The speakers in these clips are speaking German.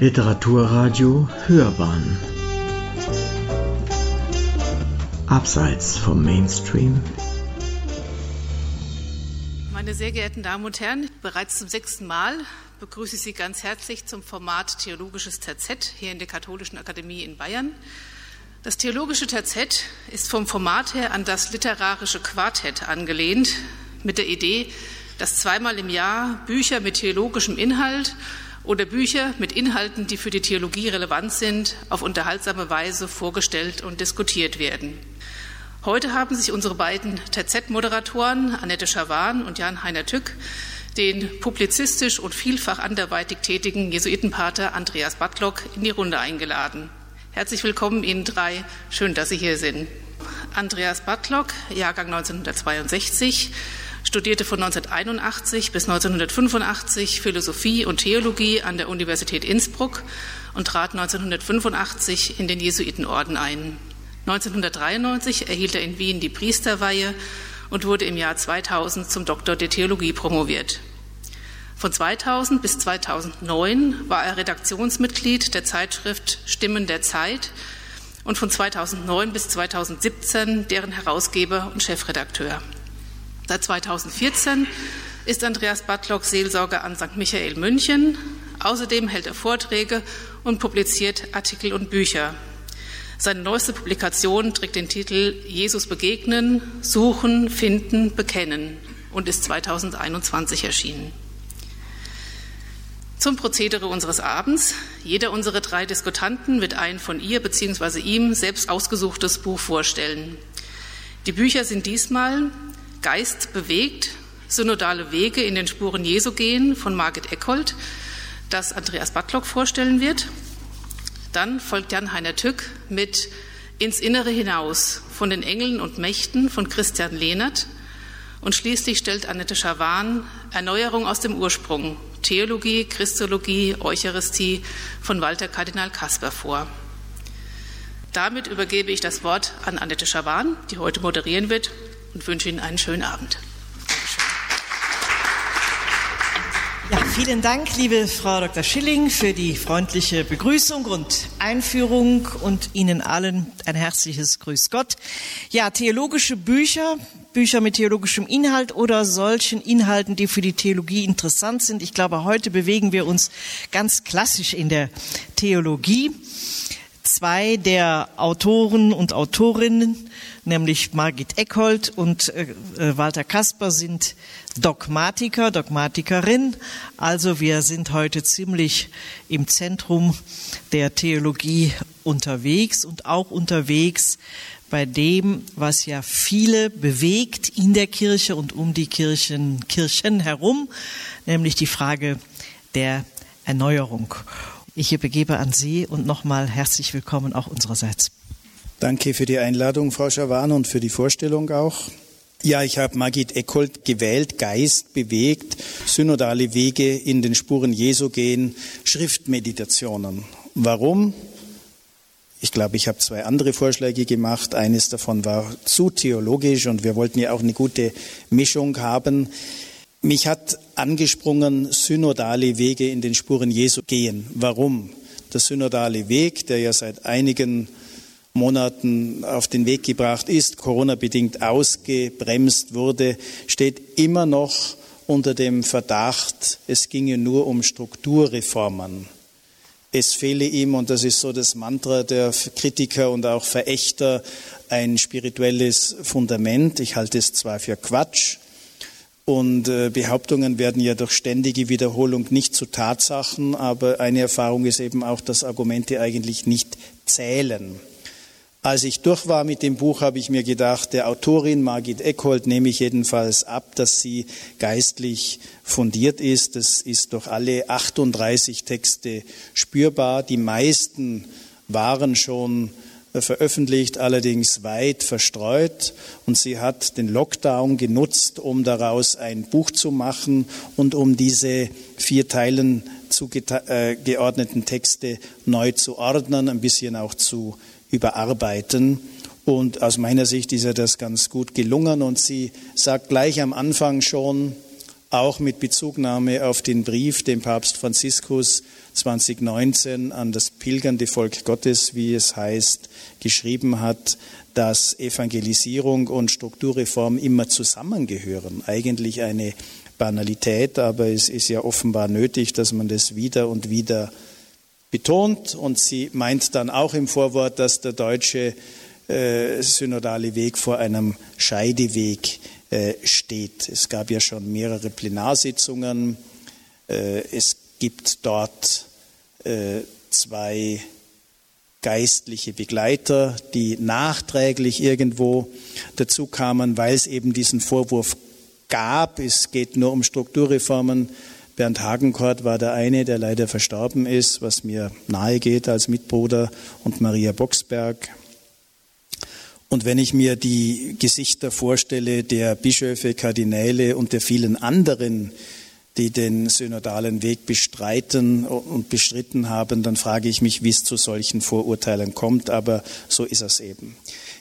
Literaturradio Hörbahn Abseits vom Mainstream Meine sehr geehrten Damen und Herren, bereits zum sechsten Mal begrüße ich Sie ganz herzlich zum Format Theologisches Terzett hier in der Katholischen Akademie in Bayern. Das Theologische Terzett ist vom Format her an das literarische Quartett angelehnt, mit der Idee, dass zweimal im Jahr Bücher mit theologischem Inhalt oder Bücher mit Inhalten, die für die Theologie relevant sind, auf unterhaltsame Weise vorgestellt und diskutiert werden. Heute haben sich unsere beiden TZ-Moderatoren Annette Schawan und Jan-Heiner Tück den publizistisch und vielfach anderweitig tätigen Jesuitenpater Andreas Batlock in die Runde eingeladen. Herzlich willkommen Ihnen drei. Schön, dass Sie hier sind. Andreas Batlock, Jahrgang 1962, studierte von 1981 bis 1985 Philosophie und Theologie an der Universität Innsbruck und trat 1985 in den Jesuitenorden ein. 1993 erhielt er in Wien die Priesterweihe und wurde im Jahr 2000 zum Doktor der Theologie promoviert. Von 2000 bis 2009 war er Redaktionsmitglied der Zeitschrift Stimmen der Zeit und von 2009 bis 2017 deren Herausgeber und Chefredakteur. Seit 2014 ist Andreas Batlock Seelsorger an St. Michael München. Außerdem hält er Vorträge und publiziert Artikel und Bücher. Seine neueste Publikation trägt den Titel Jesus begegnen, suchen, finden, bekennen und ist 2021 erschienen. Zum Prozedere unseres Abends. Jeder unserer drei Diskutanten wird ein von ihr bzw. ihm selbst ausgesuchtes Buch vorstellen. Die Bücher sind diesmal Geist bewegt, synodale Wege in den Spuren Jesu gehen von Margit Eckhold, das Andreas Battlock vorstellen wird. Dann folgt Jan-Heiner Tück mit Ins Innere hinaus von den Engeln und Mächten von Christian Lehnert. Und schließlich stellt Annette Schawan Erneuerung aus dem Ursprung, Theologie, Christologie, Eucharistie von Walter Kardinal Kasper vor. Damit übergebe ich das Wort an Annette Schawan, die heute moderieren wird und wünsche Ihnen einen schönen Abend. Ja, vielen Dank, liebe Frau Dr. Schilling, für die freundliche Begrüßung und Einführung und Ihnen allen ein herzliches Grüß Gott. Ja, theologische Bücher, Bücher mit theologischem Inhalt oder solchen Inhalten, die für die Theologie interessant sind. Ich glaube, heute bewegen wir uns ganz klassisch in der Theologie. Zwei der Autoren und Autorinnen nämlich Margit Eckhold und äh, äh, Walter Kasper sind Dogmatiker, Dogmatikerin. Also wir sind heute ziemlich im Zentrum der Theologie unterwegs und auch unterwegs bei dem, was ja viele bewegt in der Kirche und um die Kirchen, Kirchen herum, nämlich die Frage der Erneuerung. Ich übergebe an Sie und nochmal herzlich willkommen auch unsererseits. Danke für die Einladung, Frau Schawan, und für die Vorstellung auch. Ja, ich habe Margit Eckhold gewählt, Geist bewegt, synodale Wege in den Spuren Jesu gehen, Schriftmeditationen. Warum? Ich glaube, ich habe zwei andere Vorschläge gemacht. Eines davon war zu theologisch und wir wollten ja auch eine gute Mischung haben. Mich hat angesprungen, synodale Wege in den Spuren Jesu gehen. Warum? Der synodale Weg, der ja seit einigen Monaten auf den Weg gebracht ist, Corona-bedingt ausgebremst wurde, steht immer noch unter dem Verdacht, es ginge nur um Strukturreformen. Es fehle ihm, und das ist so das Mantra der Kritiker und auch Verächter, ein spirituelles Fundament. Ich halte es zwar für Quatsch, und äh, Behauptungen werden ja durch ständige Wiederholung nicht zu Tatsachen, aber eine Erfahrung ist eben auch, dass Argumente eigentlich nicht zählen. Als ich durch war mit dem Buch, habe ich mir gedacht, der Autorin Margit Eckhold nehme ich jedenfalls ab, dass sie geistlich fundiert ist. Das ist durch alle 38 Texte spürbar. Die meisten waren schon veröffentlicht, allerdings weit verstreut. Und sie hat den Lockdown genutzt, um daraus ein Buch zu machen und um diese vier Teilen zugeordneten äh, Texte neu zu ordnen, ein bisschen auch zu überarbeiten. Und aus meiner Sicht ist ihr das ganz gut gelungen. Und sie sagt gleich am Anfang schon, auch mit Bezugnahme auf den Brief, den Papst Franziskus 2019 an das pilgernde Volk Gottes, wie es heißt, geschrieben hat, dass Evangelisierung und Strukturreform immer zusammengehören. Eigentlich eine Banalität, aber es ist ja offenbar nötig, dass man das wieder und wieder betont. Und sie meint dann auch im Vorwort, dass der deutsche äh, synodale Weg vor einem Scheideweg steht. Es gab ja schon mehrere Plenarsitzungen. Äh, es gibt dort äh, zwei geistliche Begleiter, die nachträglich irgendwo dazu kamen, weil es eben diesen Vorwurf gab. Es geht nur um Strukturreformen. Bernd Hagenkort war der eine, der leider verstorben ist, was mir nahe geht als Mitbruder, und Maria Boxberg. Und wenn ich mir die Gesichter vorstelle der Bischöfe, Kardinäle und der vielen anderen, die den synodalen Weg bestreiten und bestritten haben, dann frage ich mich, wie es zu solchen Vorurteilen kommt. Aber so ist es eben.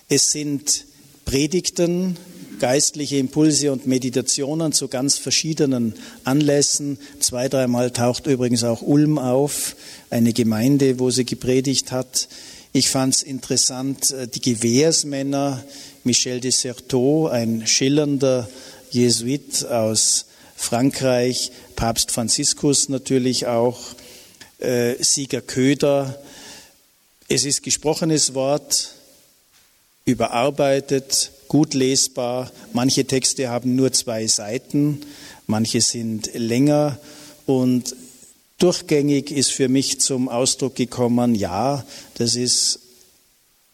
Es sind Predigten, geistliche Impulse und Meditationen zu ganz verschiedenen Anlässen. Zwei, dreimal taucht übrigens auch Ulm auf, eine Gemeinde, wo sie gepredigt hat. Ich fand es interessant, äh, die Gewehrsmänner, Michel de Certeau, ein schillernder Jesuit aus Frankreich, Papst Franziskus natürlich auch, äh, Sieger Köder. Es ist gesprochenes Wort, überarbeitet, gut lesbar. Manche Texte haben nur zwei Seiten, manche sind länger und durchgängig ist für mich zum Ausdruck gekommen, ja, das ist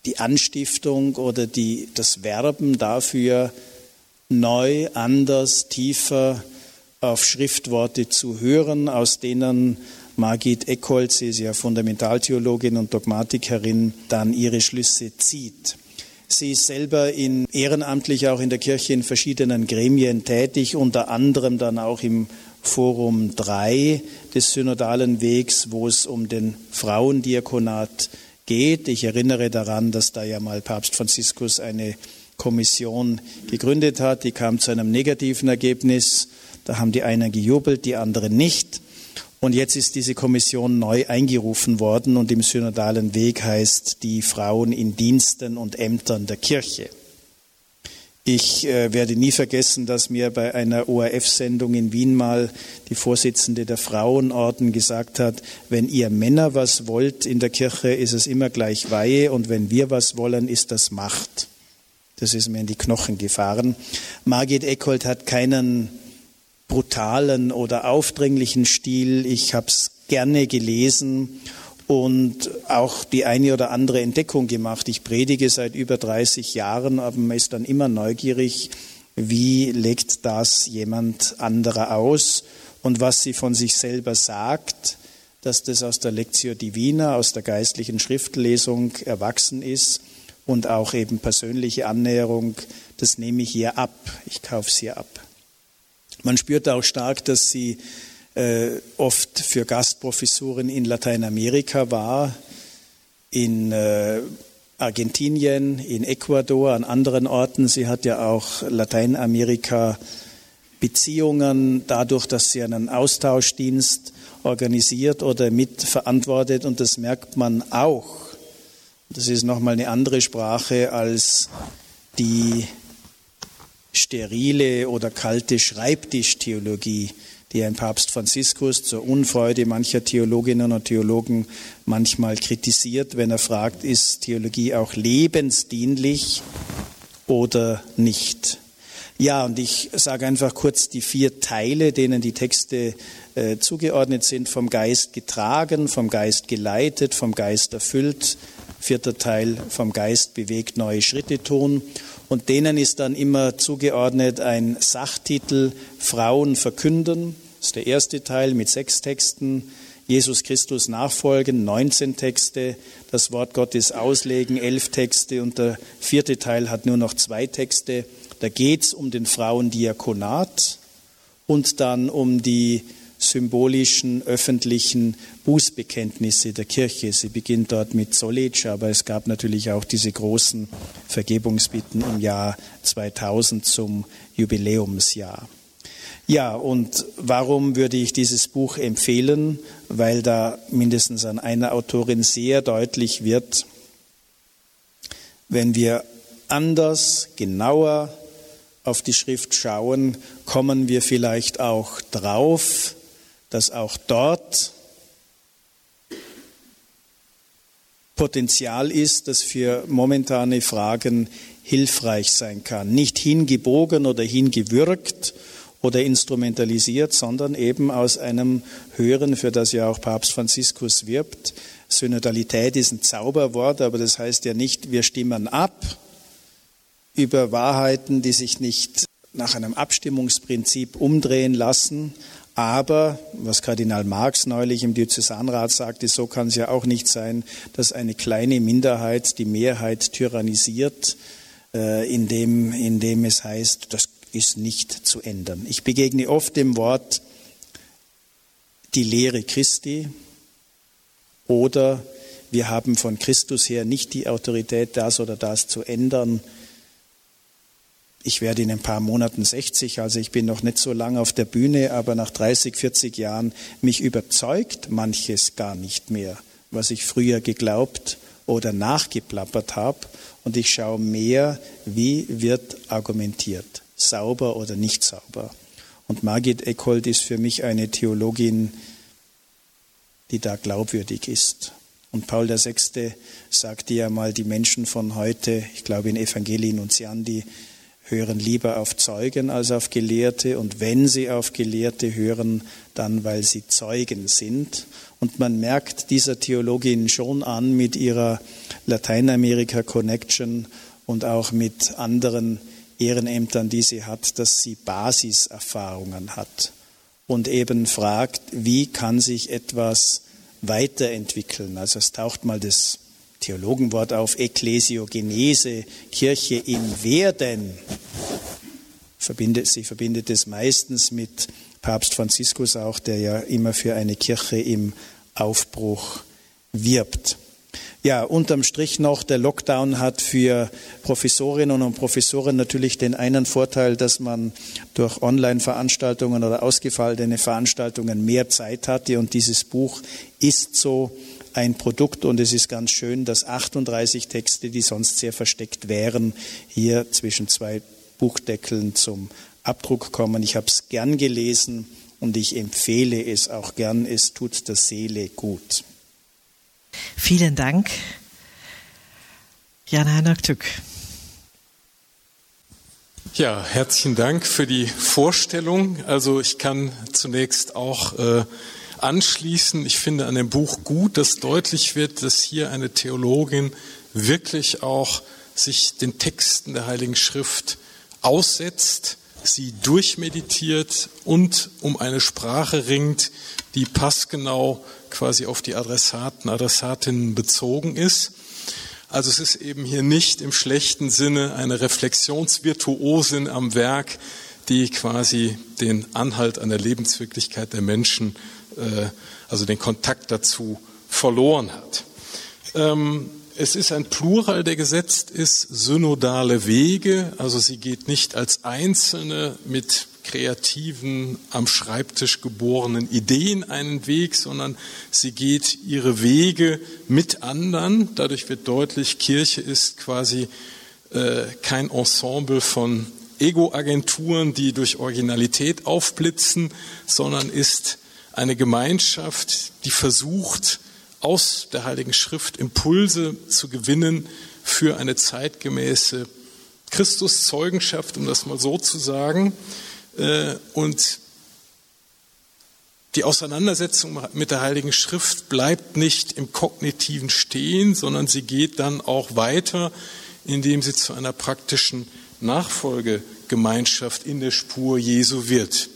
die Anstiftung oder die, das Werben dafür, neu, anders, tiefer auf Schriftworte zu hören, aus denen Margit Eckholt, sie ist ja Fundamentaltheologin und Dogmatikerin, dann ihre Schlüsse zieht. Sie ist selber in, ehrenamtlich auch in der Kirche in verschiedenen Gremien tätig, unter anderem dann auch im Forum 3 des synodalen Wegs, wo es um den Frauendiakonat geht. Ich erinnere daran, dass da ja mal Papst Franziskus eine Kommission gegründet hat. Die kam zu einem negativen Ergebnis. Da haben die einen gejubelt, die anderen nicht. Und jetzt ist diese Kommission neu eingerufen worden und im synodalen Weg heißt die Frauen in Diensten und Ämtern der Kirche. Ich äh, werde nie vergessen, dass mir bei einer ORF-Sendung in Wien mal die Vorsitzende der Frauenorden gesagt hat, wenn ihr Männer was wollt in der Kirche, ist es immer gleich Weihe und wenn wir was wollen, ist das Macht. Das ist mir in die Knochen gefahren. Margit Eckholt hat keinen brutalen oder aufdringlichen Stil. Ich habe es gerne gelesen und auch die eine oder andere Entdeckung gemacht. Ich predige seit über 30 Jahren, aber man ist dann immer neugierig, wie legt das jemand anderer aus und was sie von sich selber sagt, dass das aus der Lectio Divina, aus der geistlichen Schriftlesung erwachsen ist und auch eben persönliche Annäherung, das nehme ich hier ab, ich kaufe es hier ab. Man spürt auch stark, dass sie äh, oft für Gastprofessuren in Lateinamerika war, in äh, Argentinien, in Ecuador, an anderen Orten. Sie hat ja auch Lateinamerika Beziehungen dadurch, dass sie einen Austauschdienst organisiert oder mitverantwortet und das merkt man auch. Das ist nochmal eine andere Sprache als die sterile oder kalte Schreibtischtheologie, die ein Papst Franziskus zur Unfreude mancher Theologinnen und Theologen manchmal kritisiert, wenn er fragt, ist Theologie auch lebensdienlich oder nicht? Ja, und ich sage einfach kurz die vier Teile, denen die Texte äh, zugeordnet sind, vom Geist getragen, vom Geist geleitet, vom Geist erfüllt, vierter Teil vom Geist bewegt neue Schritte tun und denen ist dann immer zugeordnet ein Sachtitel Frauen verkünden. Das ist der erste Teil mit sechs Texten. Jesus Christus nachfolgen, 19 Texte, das Wort Gottes auslegen, elf Texte und der vierte Teil hat nur noch zwei Texte. Da geht es um den Frauendiakonat und dann um die symbolischen öffentlichen Bußbekenntnisse der Kirche. Sie beginnt dort mit Solic, aber es gab natürlich auch diese großen Vergebungsbitten im Jahr 2000 zum Jubiläumsjahr. Ja, und warum würde ich dieses Buch empfehlen? Weil da mindestens an einer Autorin sehr deutlich wird, wenn wir anders, genauer auf die Schrift schauen, kommen wir vielleicht auch drauf, dass auch dort Potenzial ist, das für momentane Fragen hilfreich sein kann. Nicht hingebogen oder hingewürgt oder instrumentalisiert, sondern eben aus einem höheren, für das ja auch Papst Franziskus wirbt. Synodalität ist ein Zauberwort, aber das heißt ja nicht, wir stimmen ab über Wahrheiten, die sich nicht nach einem Abstimmungsprinzip umdrehen lassen, aber, was Kardinal Marx neulich im Diözesanrat sagte, so kann es ja auch nicht sein, dass eine kleine Minderheit die Mehrheit tyrannisiert, äh, indem, indem es heißt, das ist nicht zu ändern. Ich begegne oft dem Wort die Lehre Christi oder wir haben von Christus her nicht die Autorität, das oder das zu ändern ich werde in ein paar Monaten 60, also ich bin noch nicht so lange auf der Bühne, aber nach 30, 40 Jahren mich überzeugt manches gar nicht mehr, was ich früher geglaubt oder nachgeplappert habe. Und ich schaue mehr, wie wird argumentiert, sauber oder nicht sauber. Und Margit Eckhold ist für mich eine Theologin, die da glaubwürdig ist. Und Paul VI. sagte ja mal, die Menschen von heute, ich glaube in Evangelien und Siandi, hören lieber auf Zeugen als auf Gelehrte und wenn sie auf Gelehrte hören, dann weil sie Zeugen sind. Und man merkt dieser Theologin schon an mit ihrer Lateinamerika-Connection und auch mit anderen Ehrenämtern, die sie hat, dass sie Basiserfahrungen hat und eben fragt, wie kann sich etwas weiterentwickeln. Also es taucht mal das Theologenwort auf Ekklesiogenese, Kirche im Werden. Verbindet, sie verbindet es meistens mit Papst Franziskus auch, der ja immer für eine Kirche im Aufbruch wirbt. Ja, unterm Strich noch, der Lockdown hat für Professorinnen und Professoren natürlich den einen Vorteil, dass man durch Online-Veranstaltungen oder ausgefallene Veranstaltungen mehr Zeit hatte und dieses Buch ist so ein Produkt und es ist ganz schön, dass 38 Texte, die sonst sehr versteckt wären, hier zwischen zwei Buchdeckeln zum Abdruck kommen. Ich habe es gern gelesen und ich empfehle es auch gern. Es tut der Seele gut. Vielen Dank. Jan-Heinrich Tück. Ja, herzlichen Dank für die Vorstellung. Also ich kann zunächst auch äh, anschließen. Ich finde an dem Buch gut, dass deutlich wird, dass hier eine Theologin wirklich auch sich den Texten der Heiligen Schrift aussetzt, sie durchmeditiert und um eine Sprache ringt, die passgenau quasi auf die Adressaten, Adressatinnen bezogen ist. Also es ist eben hier nicht im schlechten Sinne eine Reflexionsvirtuosin am Werk, die quasi den Anhalt an der Lebenswirklichkeit der Menschen äh, also den Kontakt dazu verloren hat. Es ist ein Plural, der gesetzt ist, synodale Wege, also sie geht nicht als einzelne mit kreativen, am Schreibtisch geborenen Ideen einen Weg, sondern sie geht ihre Wege mit anderen. Dadurch wird deutlich, Kirche ist quasi äh, kein Ensemble von Ego-Agenturen, die durch Originalität aufblitzen, sondern ist eine Gemeinschaft, die versucht, aus der Heiligen Schrift Impulse zu gewinnen für eine zeitgemäße Christuszeugenschaft, um das mal so zu sagen. Äh, und die Auseinandersetzung mit der Heiligen Schrift bleibt nicht im kognitiven Stehen, sondern sie geht dann auch weiter, indem sie zu einer praktischen Nachfolgegemeinschaft in der Spur Jesu wird.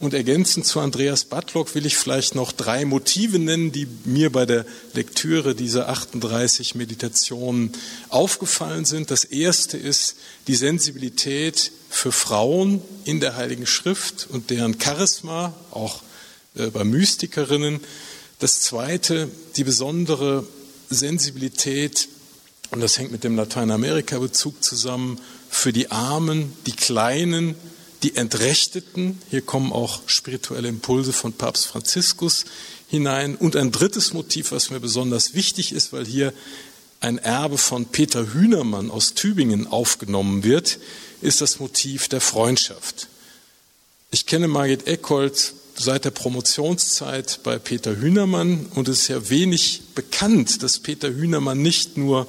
Und ergänzend zu Andreas Batlock will ich vielleicht noch drei Motive nennen, die mir bei der Lektüre dieser 38 Meditationen aufgefallen sind. Das erste ist die Sensibilität für Frauen in der Heiligen Schrift und deren Charisma, auch äh, bei Mystikerinnen. Das zweite, die besondere Sensibilität, und das hängt mit dem Lateinamerika-Bezug zusammen, für die Armen, die Kleinen, die Entrechteten. Hier kommen auch spirituelle Impulse von Papst Franziskus hinein. Und ein drittes Motiv, was mir besonders wichtig ist, weil hier ein Erbe von Peter Hühnermann aus Tübingen aufgenommen wird, ist das Motiv der Freundschaft. Ich kenne Margit Eckhold seit der Promotionszeit bei Peter Hühnermann und es ist ja wenig bekannt, dass Peter Hühnermann nicht nur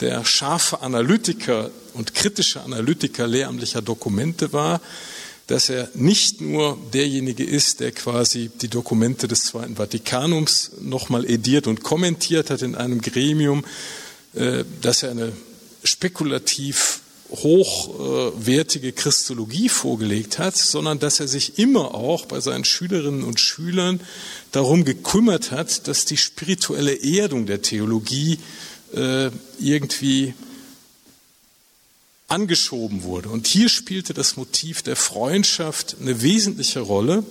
der scharfe Analytiker und kritische Analytiker lehramtlicher Dokumente war, dass er nicht nur derjenige ist, der quasi die Dokumente des Zweiten Vatikanums nochmal ediert und kommentiert hat in einem Gremium, äh, dass er eine spekulativ hochwertige Christologie vorgelegt hat, sondern dass er sich immer auch bei seinen Schülerinnen und Schülern darum gekümmert hat, dass die spirituelle Erdung der Theologie äh, irgendwie angeschoben wurde. Und hier spielte das Motiv der Freundschaft eine wesentliche Rolle.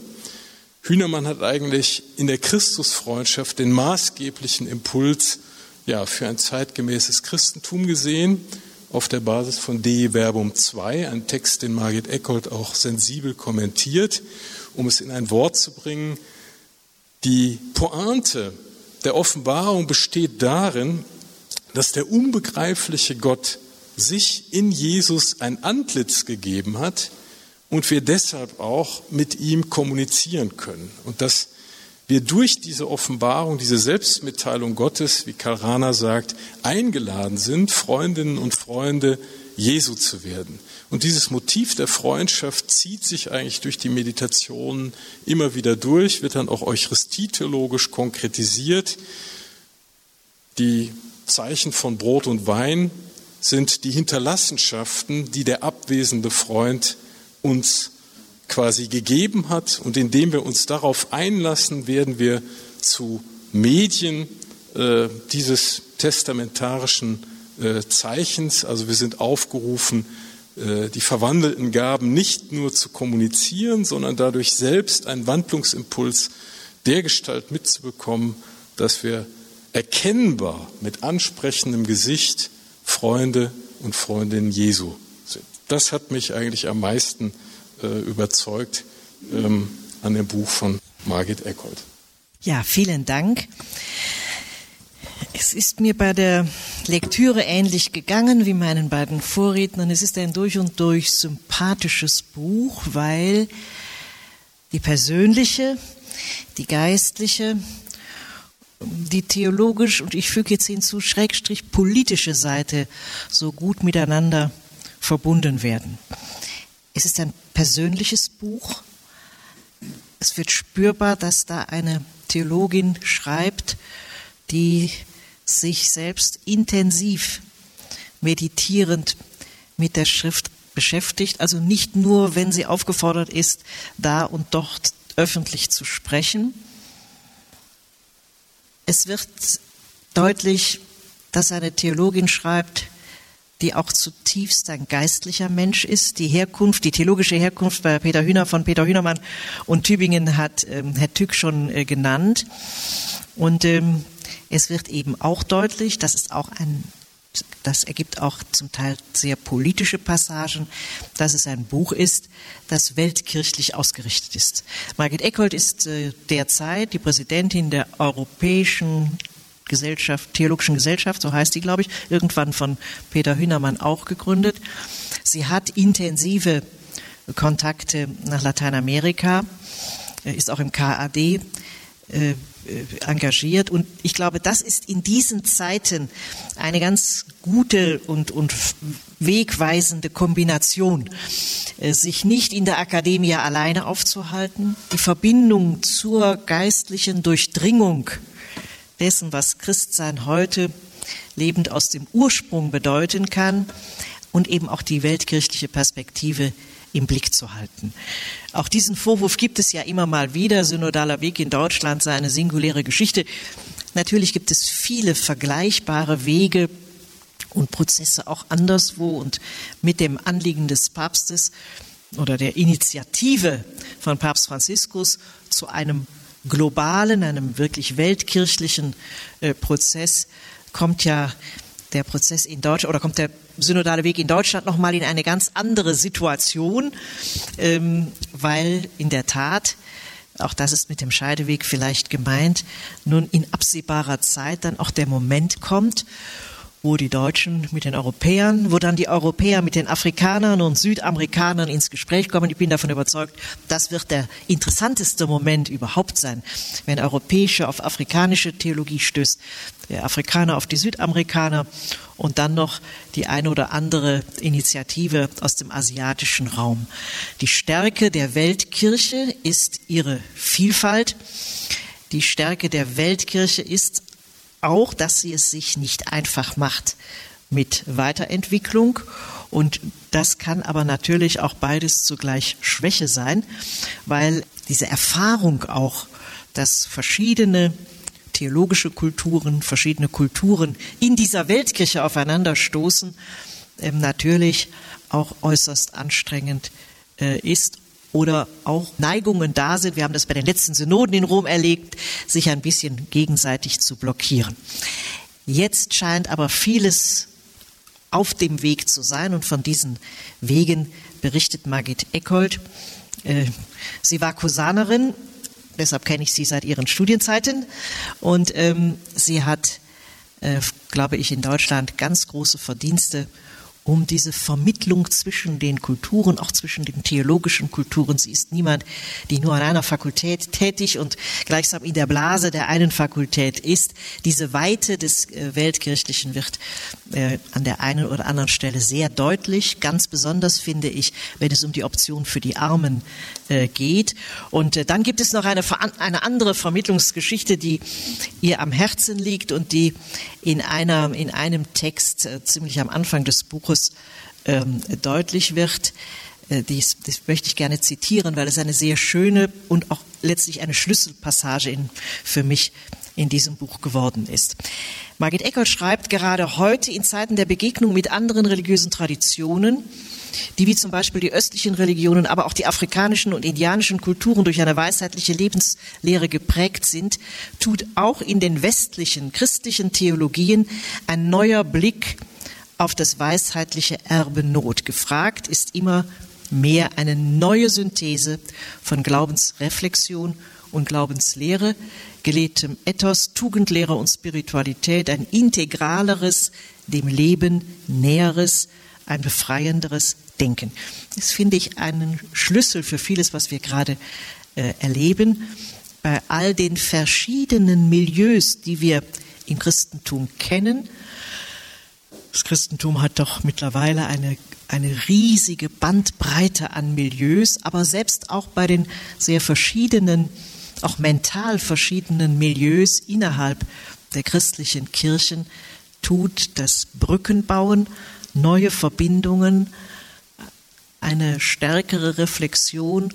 Hühnermann hat eigentlich in der Christusfreundschaft den maßgeblichen Impuls ja, für ein zeitgemäßes Christentum gesehen auf der Basis von De Verbum 2, ein Text, den Margit Eckhold auch sensibel kommentiert, um es in ein Wort zu bringen. Die Pointe der Offenbarung besteht darin, dass der unbegreifliche Gott sich in Jesus ein Antlitz gegeben hat und wir deshalb auch mit ihm kommunizieren können. Und dass wir durch diese Offenbarung, diese Selbstmitteilung Gottes, wie Karl Rahner sagt, eingeladen sind, Freundinnen und Freunde Jesu zu werden. Und dieses Motiv der Freundschaft zieht sich eigentlich durch die Meditationen immer wieder durch, wird dann auch eucharistietheologisch konkretisiert. Die Zeichen von Brot und Wein sind die Hinterlassenschaften, die der abwesende Freund uns quasi gegeben hat. Und indem wir uns darauf einlassen, werden wir zu Medien äh, dieses testamentarischen äh, Zeichens. Also wir sind aufgerufen, äh, die verwandelten Gaben nicht nur zu kommunizieren, sondern dadurch selbst einen Wandlungsimpuls dergestalt mitzubekommen, dass wir erkennbar mit ansprechendem Gesicht Freunde und Freundinnen Jesu sind. Das hat mich eigentlich am meisten äh, überzeugt ähm, an dem Buch von Margit Eckhold. Ja, vielen Dank. Es ist mir bei der Lektüre ähnlich gegangen wie meinen beiden Vorrednern. Es ist ein durch und durch sympathisches Buch, weil die persönliche, die geistliche, die theologisch und ich füge jetzt hinzu schrägstrich politische Seite so gut miteinander verbunden werden. Es ist ein persönliches Buch. Es wird spürbar, dass da eine Theologin schreibt, die sich selbst intensiv meditierend mit der Schrift beschäftigt, also nicht nur, wenn sie aufgefordert ist, da und dort öffentlich zu sprechen. Es wird deutlich, dass eine Theologin schreibt, die auch zutiefst ein geistlicher Mensch ist. Die Herkunft, die theologische Herkunft bei Peter Hühner von Peter Hühnermann und Tübingen hat ähm, Herr Tück schon äh, genannt. Und ähm, es wird eben auch deutlich, das ist auch ein das ergibt auch zum Teil sehr politische Passagen, dass es ein Buch ist, das weltkirchlich ausgerichtet ist. Margit Eckhold ist äh, derzeit die Präsidentin der Europäischen Gesellschaft, Theologischen Gesellschaft, so heißt die, glaube ich, irgendwann von Peter Hühnermann auch gegründet. Sie hat intensive Kontakte nach Lateinamerika, äh, ist auch im KAD äh, engagiert. Und ich glaube, das ist in diesen Zeiten eine ganz gute und, und wegweisende Kombination, sich nicht in der Akademie alleine aufzuhalten, die Verbindung zur geistlichen Durchdringung dessen, was Christsein heute lebend aus dem Ursprung bedeuten kann und eben auch die weltkirchliche Perspektive im Blick zu halten. Auch diesen Vorwurf gibt es ja immer mal wieder. Synodaler Weg in Deutschland sei eine singuläre Geschichte. Natürlich gibt es viele vergleichbare Wege und Prozesse auch anderswo und mit dem Anliegen des Papstes oder der Initiative von Papst Franziskus zu einem globalen, einem wirklich weltkirchlichen äh, Prozess kommt ja der Prozess in Deutschland oder kommt der synodale Weg in Deutschland nochmal in eine ganz andere Situation, ähm, weil in der Tat auch das ist mit dem Scheideweg vielleicht gemeint, nun in absehbarer Zeit dann auch der Moment kommt, wo die Deutschen mit den Europäern, wo dann die Europäer mit den Afrikanern und Südamerikanern ins Gespräch kommen. Ich bin davon überzeugt, das wird der interessanteste Moment überhaupt sein, wenn europäische auf afrikanische Theologie stößt, der Afrikaner auf die Südamerikaner und dann noch die eine oder andere Initiative aus dem asiatischen Raum. Die Stärke der Weltkirche ist ihre Vielfalt. Die Stärke der Weltkirche ist auch, dass sie es sich nicht einfach macht mit Weiterentwicklung. Und das kann aber natürlich auch beides zugleich Schwäche sein, weil diese Erfahrung auch, dass verschiedene theologische Kulturen, verschiedene Kulturen in dieser Weltkirche aufeinanderstoßen, ähm, natürlich auch äußerst anstrengend äh, ist oder auch Neigungen da sind, wir haben das bei den letzten Synoden in Rom erlebt, sich ein bisschen gegenseitig zu blockieren. Jetzt scheint aber vieles auf dem Weg zu sein und von diesen Wegen berichtet Margit Eckhold. Äh, sie war Kusanerin, deshalb kenne ich sie seit ihren Studienzeiten und ähm, sie hat, äh, glaube ich, in Deutschland ganz große Verdienste um diese Vermittlung zwischen den Kulturen, auch zwischen den theologischen Kulturen. Sie ist niemand, die nur an einer Fakultät tätig und gleichsam in der Blase der einen Fakultät ist. Diese Weite des äh, Weltkirchlichen wird äh, an der einen oder anderen Stelle sehr deutlich. Ganz besonders finde ich, wenn es um die Option für die Armen äh, geht. Und dann gibt es noch eine, eine andere Vermittlungsgeschichte, die ihr am Herzen liegt und die in, einer, in einem Text ziemlich am Anfang des Buches ähm, deutlich wird. Äh, dies, das möchte ich gerne zitieren, weil es eine sehr schöne und auch letztlich eine Schlüsselpassage in, für mich in diesem Buch geworden ist. Margit Eckert schreibt, gerade heute in Zeiten der Begegnung mit anderen religiösen Traditionen die wie zum Beispiel die östlichen Religionen, aber auch die afrikanischen und indianischen Kulturen durch eine weisheitliche Lebenslehre geprägt sind, tut auch in den westlichen christlichen Theologien ein neuer Blick auf das weisheitliche Erbe Not. Gefragt ist immer mehr eine neue Synthese von Glaubensreflexion und Glaubenslehre, gelebtem Ethos, Tugendlehre und Spiritualität, ein integraleres, dem Leben näheres, ein befreienderes Denken. Das finde ich einen Schlüssel für vieles, was wir gerade äh, erleben. Bei all den verschiedenen Milieus, die wir im Christentum kennen. Das Christentum hat doch mittlerweile eine, eine riesige Bandbreite an Milieus, aber selbst auch bei den sehr verschiedenen, auch mental verschiedenen Milieus innerhalb der christlichen Kirchen tut das Brückenbauen neue Verbindungen, eine stärkere Reflexion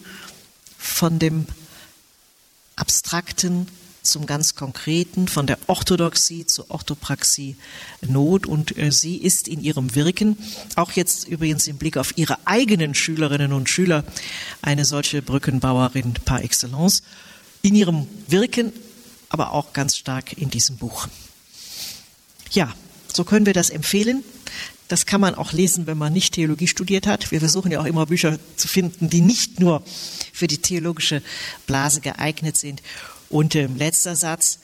von dem Abstrakten zum ganz Konkreten, von der Orthodoxie zur Orthopraxie Not. Und äh, sie ist in ihrem Wirken, auch jetzt übrigens im Blick auf ihre eigenen Schülerinnen und Schüler, eine solche Brückenbauerin par excellence. In ihrem Wirken, aber auch ganz stark in diesem Buch. Ja, so können wir das empfehlen. Das kann man auch lesen, wenn man nicht Theologie studiert hat. Wir versuchen ja auch immer Bücher zu finden, die nicht nur für die theologische Blase geeignet sind. Und äh, letzter Satz.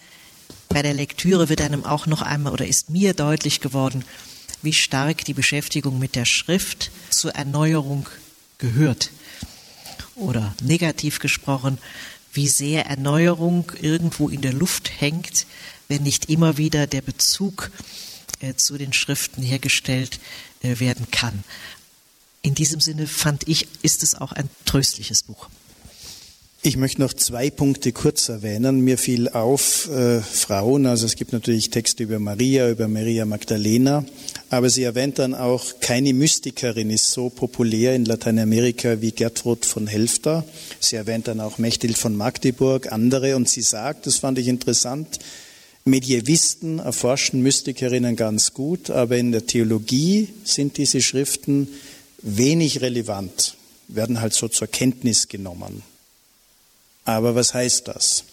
Bei der Lektüre wird einem auch noch einmal oder ist mir deutlich geworden, wie stark die Beschäftigung mit der Schrift zur Erneuerung gehört. Oder negativ gesprochen, wie sehr Erneuerung irgendwo in der Luft hängt, wenn nicht immer wieder der Bezug äh, zu den Schriften hergestellt äh, werden kann. In diesem Sinne fand ich, ist es auch ein tröstliches Buch. Ich möchte noch zwei Punkte kurz erwähnen. Mir fiel auf äh, Frauen, also es gibt natürlich Texte über Maria, über Maria Magdalena, aber sie erwähnt dann auch, keine Mystikerin ist so populär in Lateinamerika wie Gertrud von Helfter. Sie erwähnt dann auch Mechthild von Magdeburg, andere, und sie sagt, das fand ich interessant, Medievisten erforschen Mystikerinnen ganz gut, aber in der Theologie sind diese Schriften wenig relevant, werden halt so zur Kenntnis genommen. Aber was heißt das?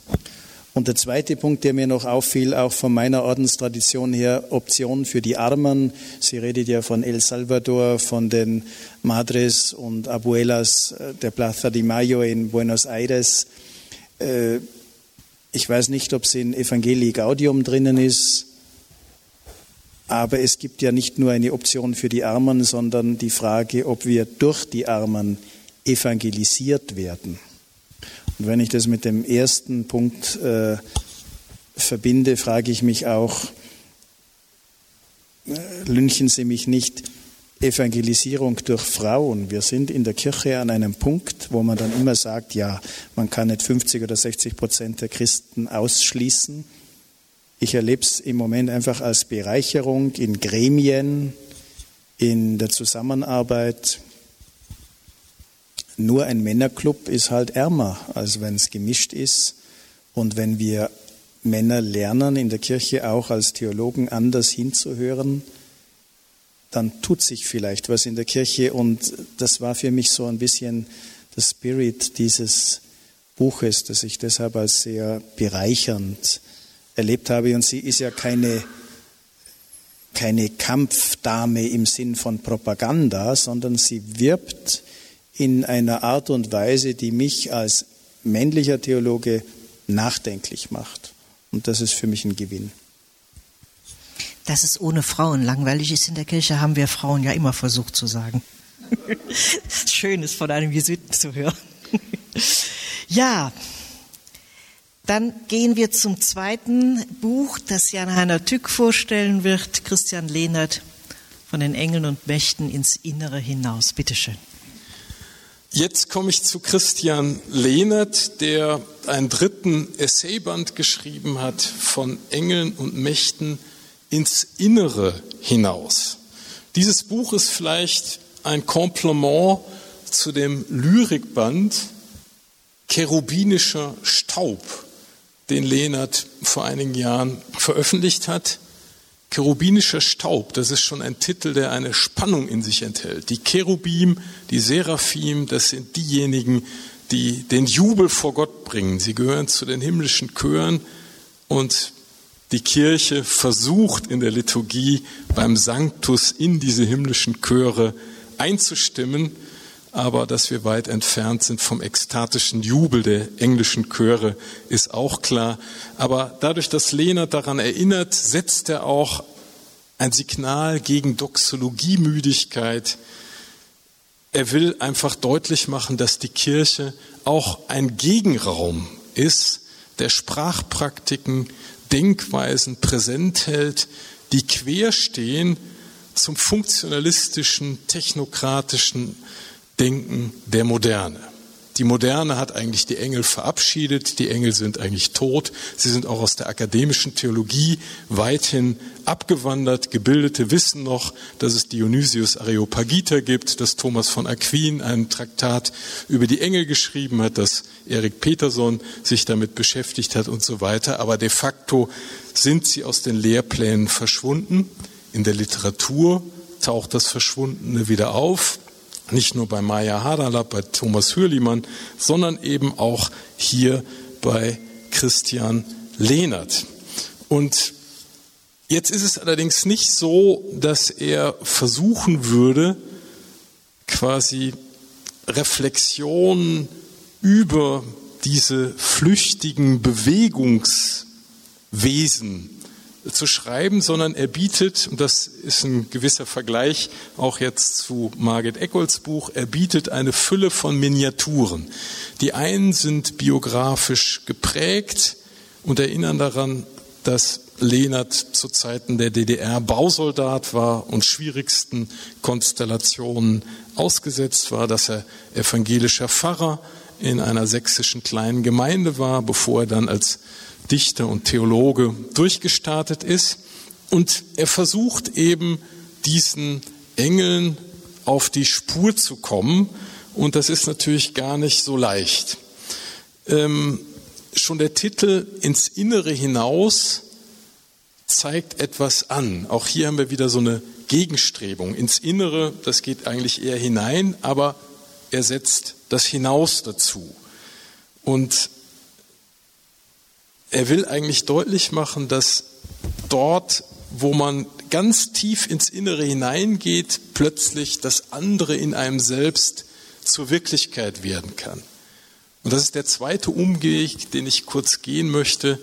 Und der zweite Punkt, der mir noch auffiel, auch von meiner Ordenstradition her, Option für die Armen. Sie redet ja von El Salvador, von den Madres und Abuelas der Plaza de Mayo in Buenos Aires. Äh, ich weiß nicht, ob es in Evangelii Gaudium drinnen ist, aber es gibt ja nicht nur eine Option für die Armen, sondern die Frage, ob wir durch die Armen evangelisiert werden. Und wenn ich das mit dem ersten Punkt äh, verbinde, frage ich mich auch, äh, lünchen Sie mich nicht, Evangelisierung durch Frauen. Wir sind in der Kirche an einem Punkt, wo man dann immer sagt, ja, man kann nicht 50 oder 60 Prozent der Christen ausschließen. Ich erlebe es im Moment einfach als Bereicherung in Gremien, in der Zusammenarbeit nur ein Männerclub ist halt ärmer, als wenn es gemischt ist. Und wenn wir Männer lernen, in der Kirche auch als Theologen anders hinzuhören, dann tut sich vielleicht was in der Kirche. Und das war für mich so ein bisschen der Spirit dieses Buches, das ich deshalb als sehr bereichernd erlebt habe. Und sie ist ja keine, keine Kampfdame im Sinn von Propaganda, sondern sie wirbt in einer Art und Weise, die mich als männlicher Theologe nachdenklich macht. Und das ist für mich ein Gewinn. Dass es ohne Frauen langweilig ist in der Kirche, haben wir Frauen ja immer versucht zu sagen. Schön ist von einem Jesuiten zu hören. ja, dann gehen wir zum zweiten Buch, das Jan Heiner Tück vorstellen wird, Christian Lehnert von den Engeln und Mächten ins Innere hinaus. Bitte schön. Jetzt komme ich zu Christian Lehnert, der einen dritten Essayband geschrieben hat von Engeln und Mächten ins Innere hinaus. Dieses Buch ist vielleicht ein Komplement zu dem Lyrikband Cherubinischer Staub, den Lehnert vor einigen Jahren veröffentlicht hat. Cherubinischer Staub, das ist schon ein Titel, der eine Spannung in sich enthält. Die Cherubim, die Seraphim, das sind diejenigen, die den Jubel vor Gott bringen. Sie gehören zu den himmlischen Chören und die Kirche versucht in der Liturgie beim Sanctus in diese himmlischen Chöre einzustimmen aber dass wir weit entfernt sind vom ekstatischen Jubel der englischen Chöre, ist auch klar. Aber dadurch, dass Lehnert daran erinnert, setzt er auch ein Signal gegen Doxologiemüdigkeit. Er will einfach deutlich machen, dass die Kirche auch ein Gegenraum ist, der Sprachpraktiken, Denkweisen präsent hält, die quer stehen zum funktionalistischen, technokratischen Denken der Moderne. Die Moderne hat eigentlich die Engel verabschiedet, die Engel sind eigentlich tot, sie sind auch aus der akademischen Theologie weithin abgewandert. Gebildete wissen noch, dass es Dionysius Areopagita gibt, dass Thomas von Aquin einen Traktat über die Engel geschrieben hat, dass Erik Peterson sich damit beschäftigt hat und so weiter. Aber de facto sind sie aus den Lehrplänen verschwunden. In der Literatur taucht das Verschwundene wieder auf nicht nur bei Maya Hadalab, bei Thomas Hürlimann, sondern eben auch hier bei Christian Lehnert. Und jetzt ist es allerdings nicht so, dass er versuchen würde, quasi Reflexionen über diese flüchtigen Bewegungswesen zu schreiben, sondern er bietet, und das ist ein gewisser Vergleich auch jetzt zu Margit Eckolds Buch, er bietet eine Fülle von Miniaturen. Die einen sind biografisch geprägt und erinnern daran, dass Lehnert zu Zeiten der DDR Bausoldat war und schwierigsten Konstellationen ausgesetzt war, dass er evangelischer Pfarrer in einer sächsischen kleinen Gemeinde war, bevor er dann als Dichter und Theologe durchgestartet ist. Und er versucht eben diesen Engeln auf die Spur zu kommen. Und das ist natürlich gar nicht so leicht. Ähm, schon der Titel ins Innere hinaus zeigt etwas an. Auch hier haben wir wieder so eine Gegenstrebung. Ins Innere, das geht eigentlich eher hinein, aber er setzt das Hinaus dazu. Und er will eigentlich deutlich machen, dass dort, wo man ganz tief ins Innere hineingeht, plötzlich das andere in einem selbst zur Wirklichkeit werden kann. Und das ist der zweite Umweg, den ich kurz gehen möchte.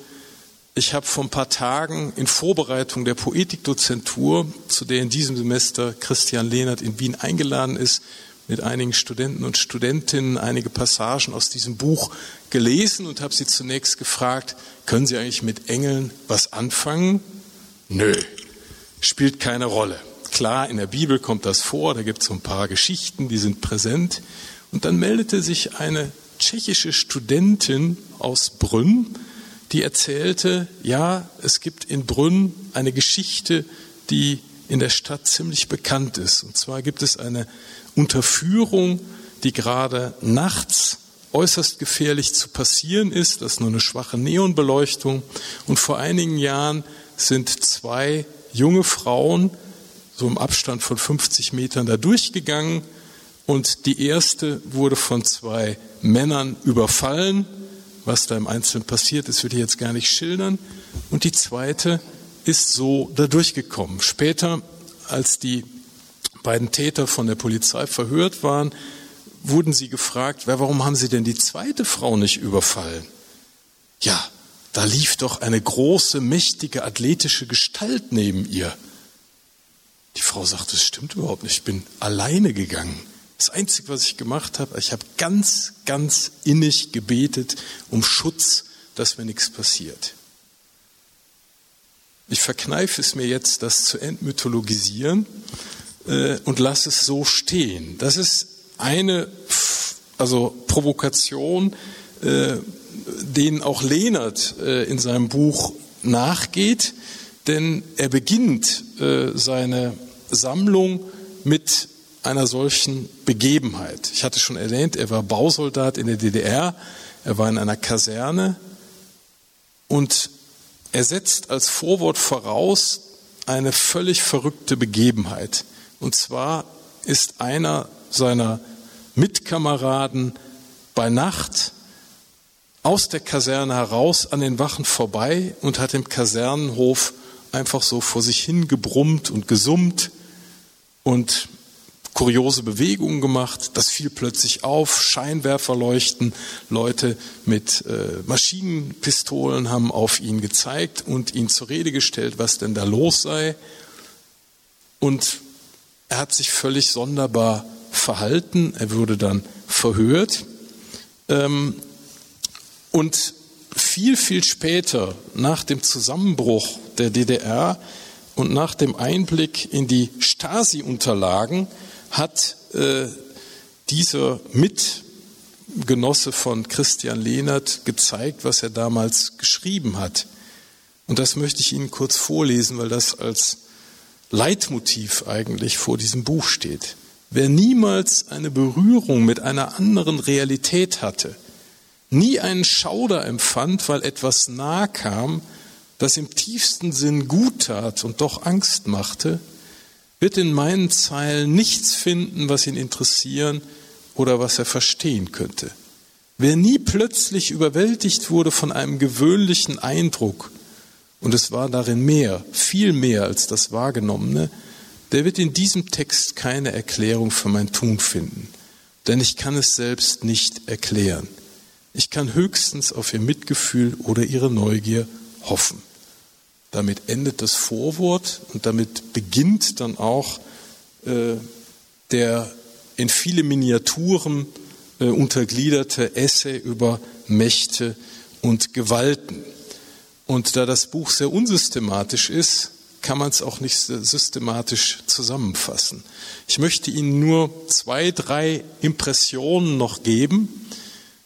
Ich habe vor ein paar Tagen in Vorbereitung der Poetikdozentur, zu der in diesem Semester Christian Lehnert in Wien eingeladen ist, mit einigen Studenten und Studentinnen einige Passagen aus diesem Buch gelesen und habe sie zunächst gefragt, können Sie eigentlich mit Engeln was anfangen? Nö, spielt keine Rolle. Klar, in der Bibel kommt das vor, da gibt es so ein paar Geschichten, die sind präsent. Und dann meldete sich eine tschechische Studentin aus Brünn, die erzählte, ja, es gibt in Brünn eine Geschichte, die in der Stadt ziemlich bekannt ist. Und zwar gibt es eine Unterführung, die gerade nachts äußerst gefährlich zu passieren ist. Das ist nur eine schwache Neonbeleuchtung. Und vor einigen Jahren sind zwei junge Frauen so im Abstand von 50 Metern da durchgegangen und die erste wurde von zwei Männern überfallen. Was da im Einzelnen passiert ist, will ich jetzt gar nicht schildern. Und die zweite ist so da durchgekommen. Später, als die beiden Täter von der Polizei verhört waren, wurden sie gefragt, warum haben sie denn die zweite Frau nicht überfallen? Ja, da lief doch eine große, mächtige, athletische Gestalt neben ihr. Die Frau sagte, das stimmt überhaupt nicht, ich bin alleine gegangen. Das Einzige, was ich gemacht habe, ich habe ganz, ganz innig gebetet um Schutz, dass mir nichts passiert. Ich verkneife es mir jetzt, das zu entmythologisieren äh, und lasse es so stehen. Das ist eine also Provokation, äh, denen auch Lehnert äh, in seinem Buch nachgeht, denn er beginnt äh, seine Sammlung mit einer solchen Begebenheit. Ich hatte schon erwähnt, er war Bausoldat in der DDR, er war in einer Kaserne und er setzt als Vorwort voraus eine völlig verrückte Begebenheit. Und zwar ist einer seiner Mitkameraden bei Nacht aus der Kaserne heraus an den Wachen vorbei und hat im Kasernenhof einfach so vor sich hin gebrummt und gesummt und kuriose Bewegungen gemacht. Das fiel plötzlich auf. Scheinwerfer leuchten. Leute mit äh, Maschinenpistolen haben auf ihn gezeigt und ihn zur Rede gestellt, was denn da los sei. Und er hat sich völlig sonderbar verhalten. Er wurde dann verhört. Ähm, und viel, viel später, nach dem Zusammenbruch der DDR, und nach dem Einblick in die Stasi-Unterlagen hat äh, dieser Mitgenosse von Christian Lehnert gezeigt, was er damals geschrieben hat. Und das möchte ich Ihnen kurz vorlesen, weil das als Leitmotiv eigentlich vor diesem Buch steht. Wer niemals eine Berührung mit einer anderen Realität hatte, nie einen Schauder empfand, weil etwas nahe kam, das im tiefsten Sinn gut tat und doch Angst machte, wird in meinen Zeilen nichts finden, was ihn interessieren oder was er verstehen könnte. Wer nie plötzlich überwältigt wurde von einem gewöhnlichen Eindruck, und es war darin mehr, viel mehr als das Wahrgenommene, der wird in diesem Text keine Erklärung für mein Tun finden, denn ich kann es selbst nicht erklären. Ich kann höchstens auf ihr Mitgefühl oder ihre Neugier hoffen. Damit endet das Vorwort und damit beginnt dann auch äh, der in viele Miniaturen äh, untergliederte Essay über Mächte und Gewalten. Und da das Buch sehr unsystematisch ist, kann man es auch nicht systematisch zusammenfassen. Ich möchte Ihnen nur zwei, drei Impressionen noch geben,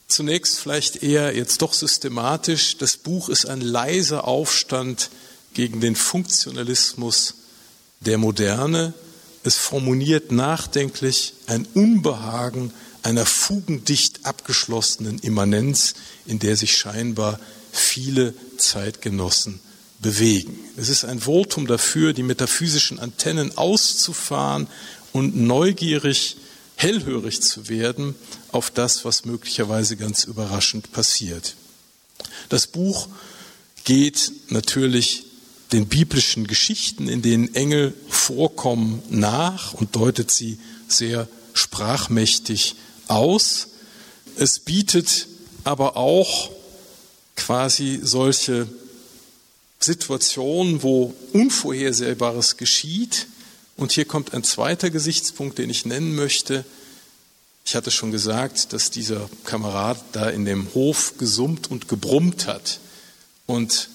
Zunächst vielleicht eher jetzt doch systematisch. Das Buch ist ein leiser Aufstand gegen den Funktionalismus der Moderne. Es formuliert nachdenklich ein Unbehagen einer fugendicht abgeschlossenen Immanenz, in der sich scheinbar viele Zeitgenossen bewegen. Es ist ein Votum dafür, die metaphysischen Antennen auszufahren und neugierig hellhörig zu werden auf das, was möglicherweise ganz überraschend passiert. Das Buch geht natürlich den biblischen Geschichten, in denen Engel vorkommen, nach und deutet sie sehr sprachmächtig aus. Es bietet aber auch quasi solche Situationen, wo Unvorhersehbares geschieht. Und hier kommt ein zweiter Gesichtspunkt, den ich nennen möchte. Ich hatte schon gesagt, dass dieser Kamerad da in dem Hof gesummt und gebrummt hat. Und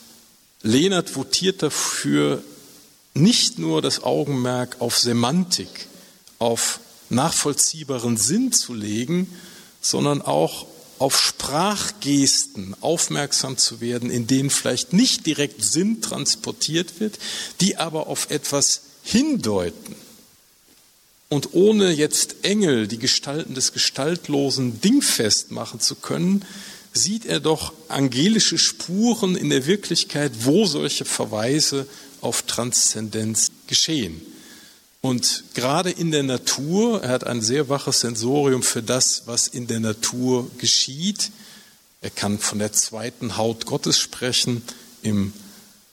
Lehnert votiert dafür, nicht nur das Augenmerk auf Semantik, auf nachvollziehbaren Sinn zu legen, sondern auch auf Sprachgesten aufmerksam zu werden, in denen vielleicht nicht direkt Sinn transportiert wird, die aber auf etwas hindeuten. Und ohne jetzt Engel, die Gestalten des Gestaltlosen, dingfest machen zu können, sieht er doch angelische Spuren in der Wirklichkeit, wo solche Verweise auf Transzendenz geschehen. Und gerade in der Natur, er hat ein sehr waches Sensorium für das, was in der Natur geschieht. Er kann von der zweiten Haut Gottes sprechen, im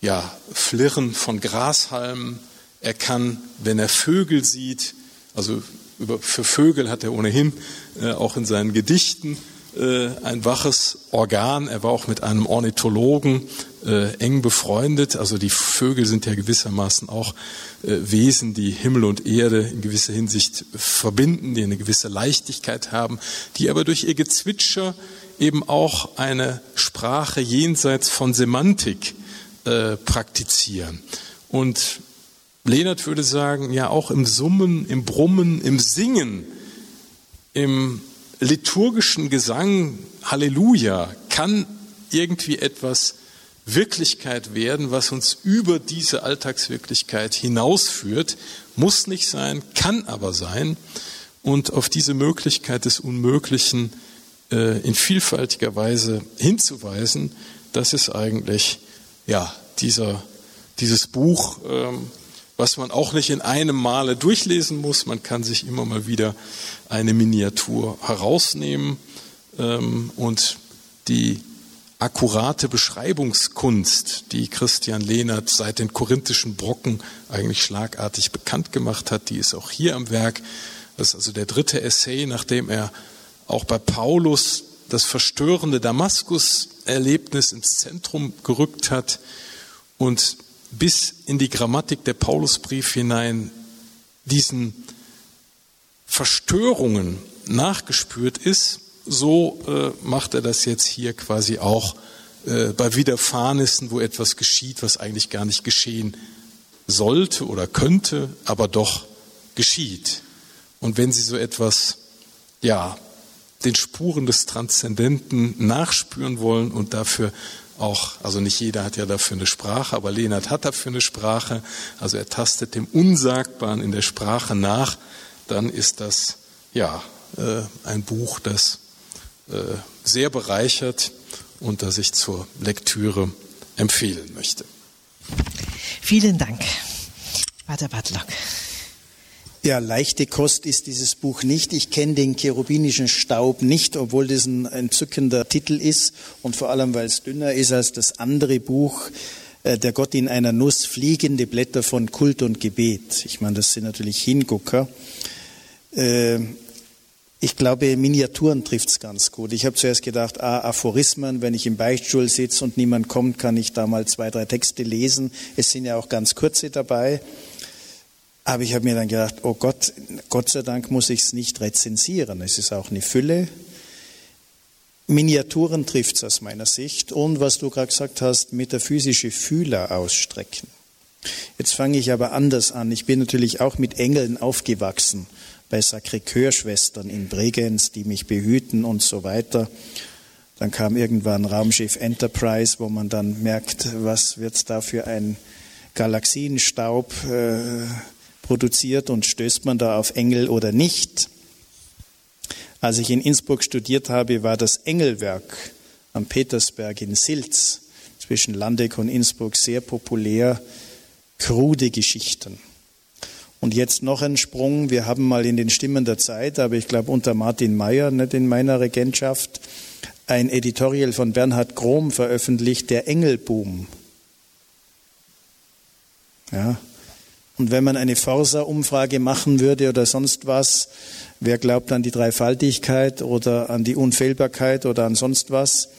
ja, Flirren von Grashalmen. Er kann, wenn er Vögel sieht, also über, für Vögel hat er ohnehin äh, auch in seinen Gedichten äh, ein waches Organ. Er war auch mit einem Ornithologen äh, eng befreundet. Also die Vögel sind ja gewissermaßen auch äh, Wesen, die Himmel und Erde in gewisser Hinsicht verbinden, die eine gewisse Leichtigkeit haben, die aber durch ihr Gezwitscher eben auch eine Sprache jenseits von Semantik äh, praktizieren. Und Lehnert würde sagen, ja auch im Summen, im Brummen, im Singen, im liturgischen Gesang, Halleluja, kann irgendwie etwas Wirklichkeit werden, was uns über diese Alltagswirklichkeit hinausführt. Muss nicht sein, kann aber sein. Und auf diese Möglichkeit des Unmöglichen äh, in vielfältiger Weise hinzuweisen, das ist eigentlich ja dieser, dieses Buch, ähm, was man auch nicht in einem Male durchlesen muss. Man kann sich immer mal wieder eine Miniatur herausnehmen ähm, und die akkurate Beschreibungskunst, die Christian Lehnert seit den korinthischen Brocken eigentlich schlagartig bekannt gemacht hat, die ist auch hier am Werk. Das ist also der dritte Essay, nachdem er auch bei Paulus das verstörende Damaskus-Erlebnis ins Zentrum gerückt hat und bis in die Grammatik der Paulusbrief hinein diesen Verstörungen nachgespürt ist, so äh, macht er das jetzt hier quasi auch äh, bei Widerfahrnissen, wo etwas geschieht, was eigentlich gar nicht geschehen sollte oder könnte, aber doch geschieht. Und wenn Sie so etwas, ja, den Spuren des Transzendenten nachspüren wollen und dafür auch, also nicht jeder hat ja dafür eine Sprache, aber Lehnert hat dafür eine Sprache, also er tastet dem Unsagbaren in der Sprache nach, dann ist das ja äh, ein Buch, das sehr bereichert und das ich zur Lektüre empfehlen möchte. Vielen Dank, Pater Bartlock. Ja, leichte Kost ist dieses Buch nicht. Ich kenne den cherubinischen Staub nicht, obwohl das ein entzückender Titel ist und vor allem, weil es dünner ist als das andere Buch, äh, Der Gott in einer Nuss, fliegende Blätter von Kult und Gebet. Ich meine, das sind natürlich Hingucker. Äh, ich glaube, Miniaturen trifft's ganz gut. Ich habe zuerst gedacht, ah, Aphorismen, wenn ich im Beichtstuhl sitze und niemand kommt, kann ich da mal zwei, drei Texte lesen. Es sind ja auch ganz kurze dabei. Aber ich habe mir dann gedacht, oh Gott, Gott sei Dank muss ich es nicht rezensieren. Es ist auch eine Fülle. Miniaturen trifft es aus meiner Sicht. Und was du gerade gesagt hast, metaphysische Fühler ausstrecken. Jetzt fange ich aber anders an. Ich bin natürlich auch mit Engeln aufgewachsen, bei Sacré-Cœur-Schwestern in Bregenz, die mich behüten und so weiter. Dann kam irgendwann Raumschiff Enterprise, wo man dann merkt, was wird da für ein Galaxienstaub äh, produziert und stößt man da auf Engel oder nicht. Als ich in Innsbruck studiert habe, war das Engelwerk am Petersberg in Silz zwischen Landeck und Innsbruck sehr populär. Krude Geschichten. Und jetzt noch ein Sprung. Wir haben mal in den Stimmen der Zeit, aber ich glaube unter Martin Mayer, nicht in meiner Regentschaft, ein Editorial von Bernhard Grom veröffentlicht, der Engelboom. Ja. Und wenn man eine Forsa-Umfrage machen würde oder sonst was, wer glaubt an die Dreifaltigkeit oder an die Unfehlbarkeit oder an sonst was,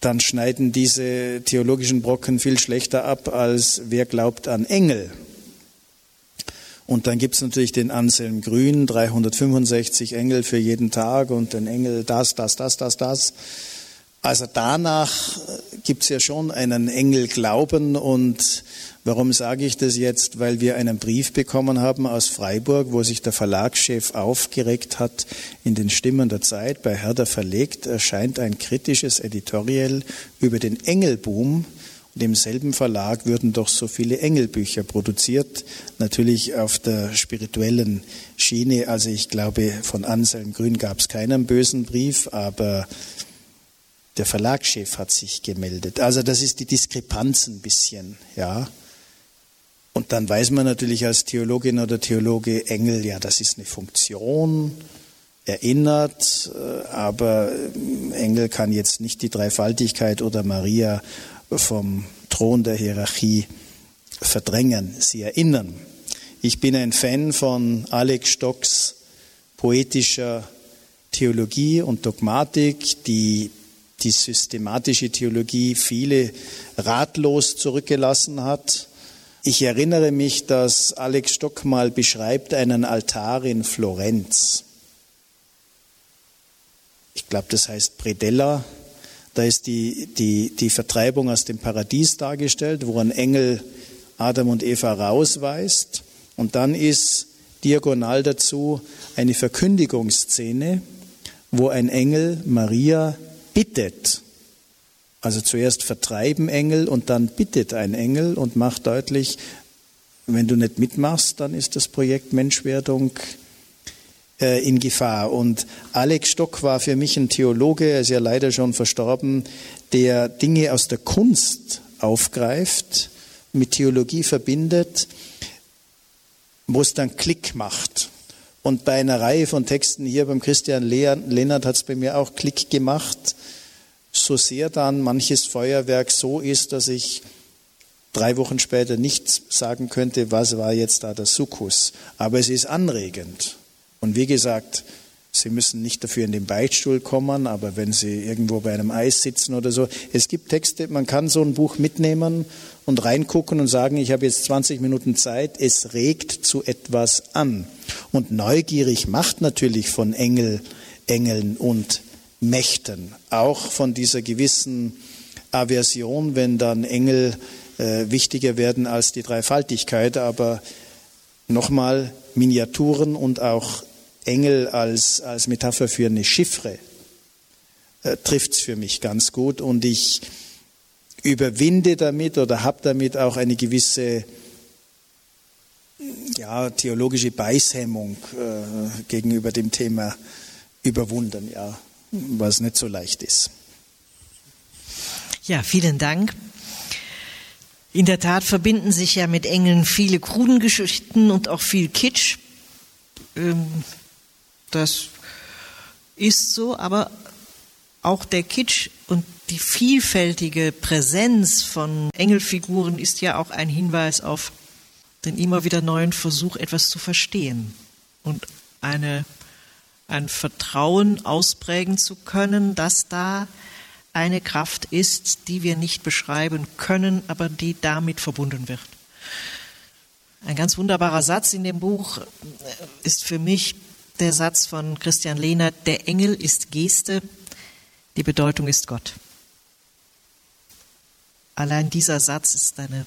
dann schneiden diese theologischen Brocken viel schlechter ab, als wer glaubt an Engel. Und dann gibt es natürlich den Anselm Grün, 365 Engel für jeden Tag und den Engel das, das, das, das, das. Also danach gibt es ja schon einen Engelglauben und warum sage ich das jetzt? Weil wir einen Brief bekommen haben aus Freiburg, wo sich der Verlagschef aufgeregt hat, in den Stimmen der Zeit bei Herder verlegt erscheint ein kritisches Editorial über den Engelboom. Und im selben Verlag würden doch so viele Engelbücher produziert, natürlich auf der spirituellen Schiene. Also ich glaube, von Anselm Grün gab es keinen bösen Brief, aber der Verlagschef hat sich gemeldet. Also das ist die Diskrepanz ein bisschen, ja. Und dann weiß man natürlich als Theologin oder Theologe Engel, ja, das ist eine Funktion, erinnert, äh, aber Engel kann jetzt nicht die Dreifaltigkeit oder Maria vom Thron der Hierarchie verdrängen, sie erinnern. Ich bin ein Fan von Alex Stocks poetischer Theologie und Dogmatik, die die systematische Theologie viele ratlos zurückgelassen hat. Ich erinnere mich, dass Alex Stock mal beschreibt einen Altar in Florenz. Ich glaube, das heißt Predella. Da ist die, die, die Vertreibung aus dem Paradies dargestellt, wo ein Engel Adam und Eva rausweist. Und dann ist diagonal dazu eine Verkündigungsszene, wo ein Engel Maria bittet. Also zuerst vertreiben Engel und dann bittet ein Engel und macht deutlich, wenn du nicht mitmachst, dann ist das Projekt Menschwerdung äh, in Gefahr. Und Alex Stock war für mich ein Theologe, er ist ja leider schon verstorben, der Dinge aus der Kunst aufgreift, mit Theologie verbindet, wo es dann Klick macht. Und bei einer Reihe von Texten hier beim Christian Lennart hat es bei mir auch Klick gemacht, so sehr dann manches Feuerwerk so ist, dass ich drei Wochen später nicht sagen könnte, was war jetzt da der Sukkus. Aber es ist anregend. Und wie gesagt, Sie müssen nicht dafür in den Beichtstuhl kommen, aber wenn Sie irgendwo bei einem Eis sitzen oder so, es gibt Texte, man kann so ein Buch mitnehmen und reingucken und sagen, ich habe jetzt 20 Minuten Zeit, es regt zu etwas an. Und neugierig macht natürlich von Engel, Engeln und Mächten, auch von dieser gewissen Aversion, wenn dann Engel äh, wichtiger werden als die Dreifaltigkeit, aber nochmal Miniaturen und auch Engel als, als Metapher für eine Chiffre äh, trifft es für mich ganz gut. Und ich überwinde damit oder habe damit auch eine gewisse ja, theologische Beißhemmung äh, gegenüber dem Thema überwunden, ja, was nicht so leicht ist. Ja, vielen Dank. In der Tat verbinden sich ja mit Engeln viele Krudengeschichten und auch viel Kitsch. Ähm, das ist so, aber auch der Kitsch und die vielfältige Präsenz von Engelfiguren ist ja auch ein Hinweis auf den immer wieder neuen Versuch, etwas zu verstehen und eine, ein Vertrauen ausprägen zu können, dass da eine Kraft ist, die wir nicht beschreiben können, aber die damit verbunden wird. Ein ganz wunderbarer Satz in dem Buch ist für mich der Satz von Christian Lehner, der Engel ist Geste, die Bedeutung ist Gott. Allein dieser Satz ist eine,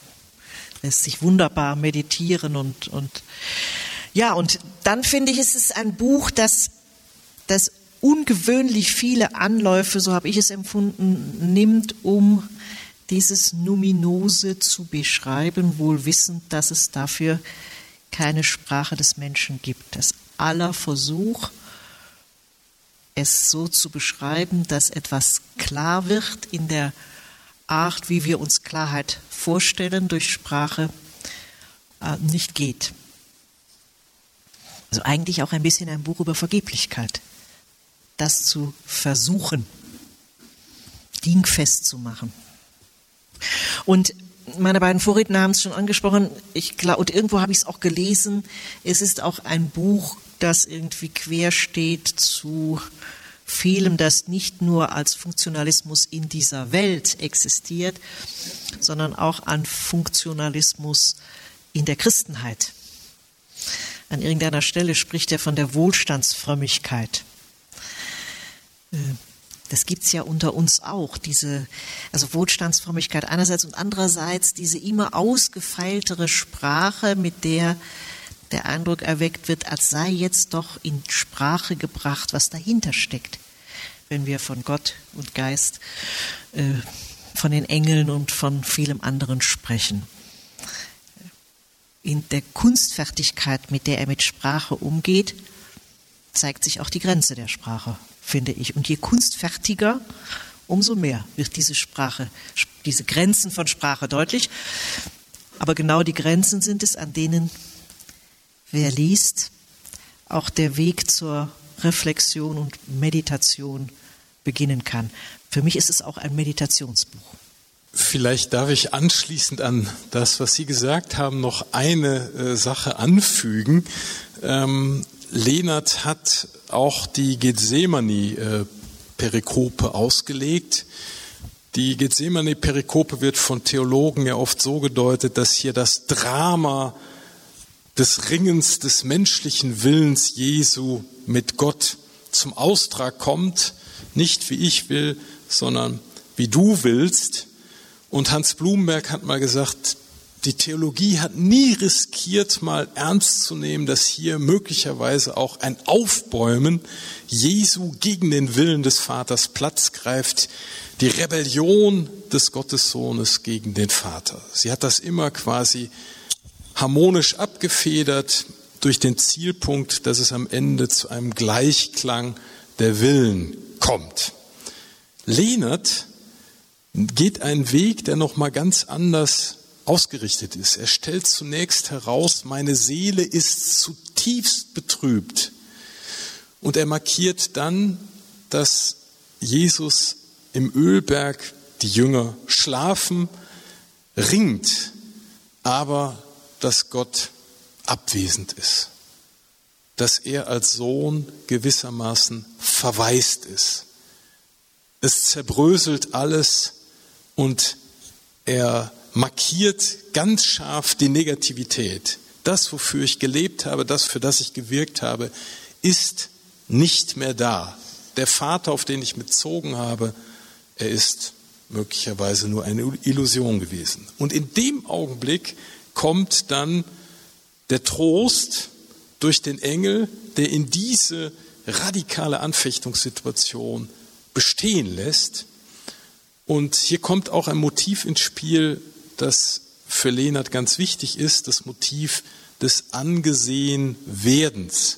lässt sich wunderbar meditieren und, und ja, und dann finde ich, es ist ein Buch, das, das ungewöhnlich viele Anläufe, so habe ich es empfunden, nimmt, um dieses Numinose zu beschreiben, wohl wissend, dass es dafür keine Sprache des Menschen gibt. Das aller Versuch, es so zu beschreiben, dass etwas klar wird in der Art, wie wir uns Klarheit vorstellen durch Sprache, äh, nicht geht. Also eigentlich auch ein bisschen ein Buch über Vergeblichkeit. Das zu versuchen, dingfest zu machen. Und meine beiden Vorredner haben es schon angesprochen. Ich glaube, und irgendwo habe ich es auch gelesen. Es ist auch ein Buch, das irgendwie quer steht zu vielem, das nicht nur als Funktionalismus in dieser Welt existiert, sondern auch an Funktionalismus in der Christenheit. An irgendeiner Stelle spricht er von der Wohlstandsfrömmigkeit. Das gibt es ja unter uns auch, diese also Wohlstandsfrömmigkeit einerseits und andererseits diese immer ausgefeiltere Sprache, mit der der Eindruck erweckt wird, als sei jetzt doch in Sprache gebracht, was dahinter steckt, wenn wir von Gott und Geist, äh, von den Engeln und von vielem anderen sprechen. In der Kunstfertigkeit, mit der er mit Sprache umgeht, zeigt sich auch die Grenze der Sprache finde ich. Und je kunstfertiger, umso mehr wird diese Sprache, diese Grenzen von Sprache deutlich. Aber genau die Grenzen sind es, an denen wer liest, auch der Weg zur Reflexion und Meditation beginnen kann. Für mich ist es auch ein Meditationsbuch. Vielleicht darf ich anschließend an das, was Sie gesagt haben, noch eine äh, Sache anfügen. Ähm, Lehnert hat auch die Gethsemane-Perikope ausgelegt. Die Gethsemane-Perikope wird von Theologen ja oft so gedeutet, dass hier das Drama des Ringens des menschlichen Willens Jesu mit Gott zum Austrag kommt. Nicht wie ich will, sondern wie du willst. Und Hans Blumenberg hat mal gesagt, die Theologie hat nie riskiert, mal ernst zu nehmen, dass hier möglicherweise auch ein Aufbäumen Jesu gegen den Willen des Vaters Platz greift, die Rebellion des Gottessohnes gegen den Vater. Sie hat das immer quasi harmonisch abgefedert durch den Zielpunkt, dass es am Ende zu einem Gleichklang der Willen kommt. Lehnert geht einen Weg, der noch mal ganz anders ausgerichtet ist. Er stellt zunächst heraus, meine Seele ist zutiefst betrübt. Und er markiert dann, dass Jesus im Ölberg die Jünger schlafen, ringt, aber dass Gott abwesend ist, dass er als Sohn gewissermaßen verwaist ist. Es zerbröselt alles und er markiert ganz scharf die Negativität. Das, wofür ich gelebt habe, das, für das ich gewirkt habe, ist nicht mehr da. Der Vater, auf den ich bezogen habe, er ist möglicherweise nur eine Illusion gewesen. Und in dem Augenblick kommt dann der Trost durch den Engel, der in diese radikale Anfechtungssituation bestehen lässt. Und hier kommt auch ein Motiv ins Spiel, das für Lehnert ganz wichtig ist, das Motiv des Angesehenwerdens.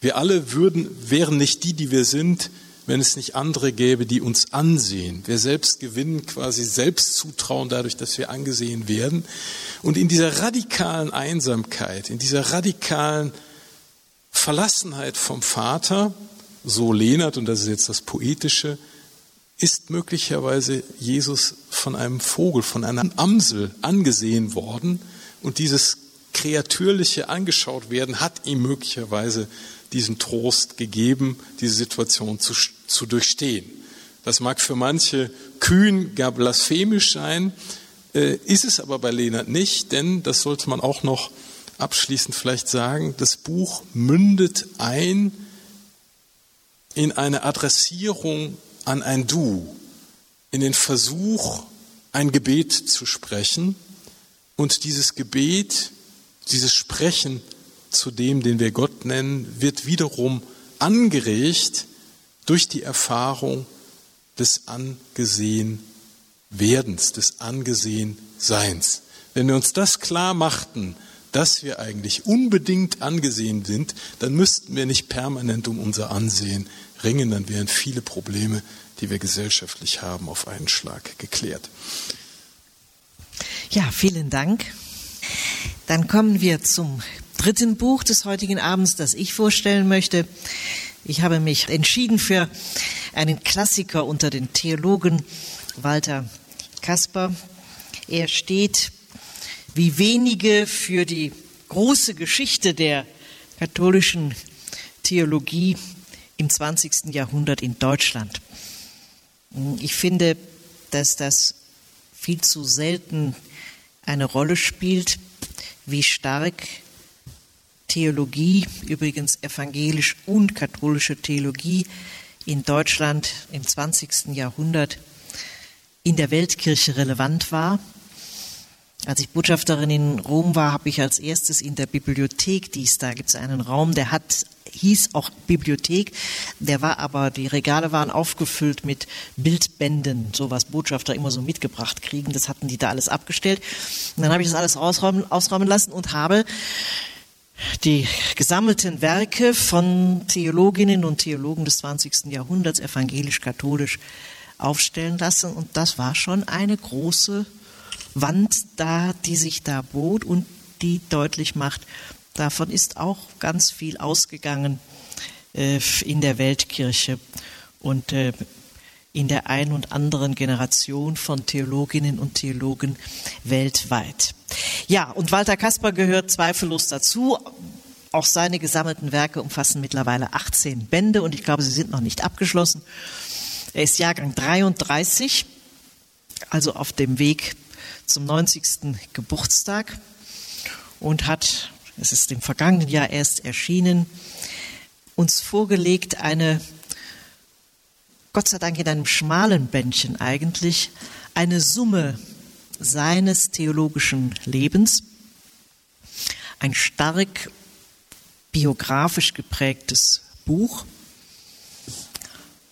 Wir alle würden, wären nicht die, die wir sind, wenn es nicht andere gäbe, die uns ansehen. Wir selbst gewinnen quasi Selbstzutrauen dadurch, dass wir angesehen werden. Und in dieser radikalen Einsamkeit, in dieser radikalen Verlassenheit vom Vater, so Lehnert, und das ist jetzt das Poetische, ist möglicherweise Jesus von einem Vogel, von einer Amsel angesehen worden und dieses kreatürliche angeschaut werden hat ihm möglicherweise diesen Trost gegeben, diese Situation zu, zu durchstehen. Das mag für manche kühn, gar blasphemisch sein, äh, ist es aber bei Lehnert nicht, denn das sollte man auch noch abschließend vielleicht sagen, das Buch mündet ein in eine Adressierung an ein Du, in den Versuch, ein Gebet zu sprechen und dieses Gebet, dieses Sprechen zu dem, den wir Gott nennen, wird wiederum angeregt durch die Erfahrung des Angesehenwerdens, des Angesehenseins. Wenn wir uns das klar machten, dass wir eigentlich unbedingt angesehen sind, dann müssten wir nicht permanent um unser Ansehen ringen, dann wären viele Probleme, die wir gesellschaftlich haben, auf einen Schlag geklärt. Ja, vielen Dank. Dann kommen wir zum dritten Buch des heutigen Abends, das ich vorstellen möchte. Ich habe mich entschieden für einen Klassiker unter den Theologen, Walter Kasper. Er steht wie wenige für die große Geschichte der katholischen Theologie im 20. Jahrhundert in Deutschland. Ich finde, dass das viel zu selten eine Rolle spielt, wie stark Theologie, übrigens evangelisch und katholische Theologie in Deutschland im 20. Jahrhundert in der Weltkirche relevant war. Als ich Botschafterin in Rom war, habe ich als erstes in der Bibliothek, die ist da, gibt es einen Raum, der hat hieß auch Bibliothek, der war aber, die Regale waren aufgefüllt mit Bildbänden, so was Botschafter immer so mitgebracht kriegen, das hatten die da alles abgestellt. Und dann habe ich das alles ausräumen, ausräumen lassen und habe die gesammelten Werke von Theologinnen und Theologen des 20. Jahrhunderts, evangelisch-katholisch, aufstellen lassen. Und das war schon eine große Wand da, die sich da bot und die deutlich macht, davon ist auch ganz viel ausgegangen äh, in der Weltkirche und äh, in der ein und anderen Generation von Theologinnen und Theologen weltweit. Ja, und Walter Kasper gehört zweifellos dazu. Auch seine gesammelten Werke umfassen mittlerweile 18 Bände und ich glaube, sie sind noch nicht abgeschlossen. Er ist Jahrgang 33, also auf dem Weg zum 90. Geburtstag und hat, es ist im vergangenen Jahr erst erschienen, uns vorgelegt eine, Gott sei Dank in einem schmalen Bändchen eigentlich, eine Summe seines theologischen Lebens, ein stark biografisch geprägtes Buch.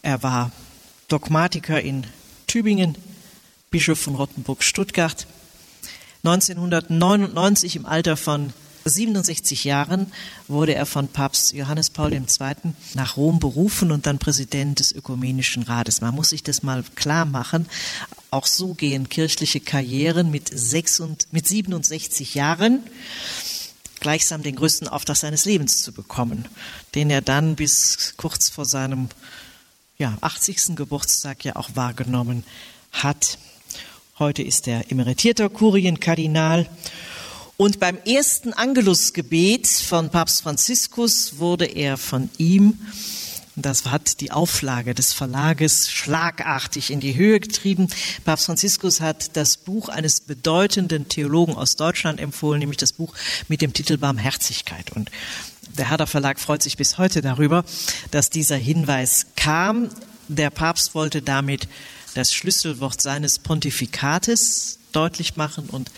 Er war Dogmatiker in Tübingen, Bischof von Rottenburg-Stuttgart. 1999 im Alter von 67 Jahren wurde er von Papst Johannes Paul II. nach Rom berufen und dann Präsident des Ökumenischen Rates. Man muss sich das mal klar machen. Auch so gehen kirchliche Karrieren mit, 6 und, mit 67 Jahren gleichsam den größten Auftrag seines Lebens zu bekommen, den er dann bis kurz vor seinem ja, 80. Geburtstag ja auch wahrgenommen hat. Heute ist er emeritierter Kurienkardinal. Und beim ersten Angelusgebet von Papst Franziskus wurde er von ihm, das hat die Auflage des Verlages schlagartig in die Höhe getrieben. Papst Franziskus hat das Buch eines bedeutenden Theologen aus Deutschland empfohlen, nämlich das Buch mit dem Titel Barmherzigkeit. Und der Herder Verlag freut sich bis heute darüber, dass dieser Hinweis kam. Der Papst wollte damit das Schlüsselwort seines Pontifikates deutlich machen und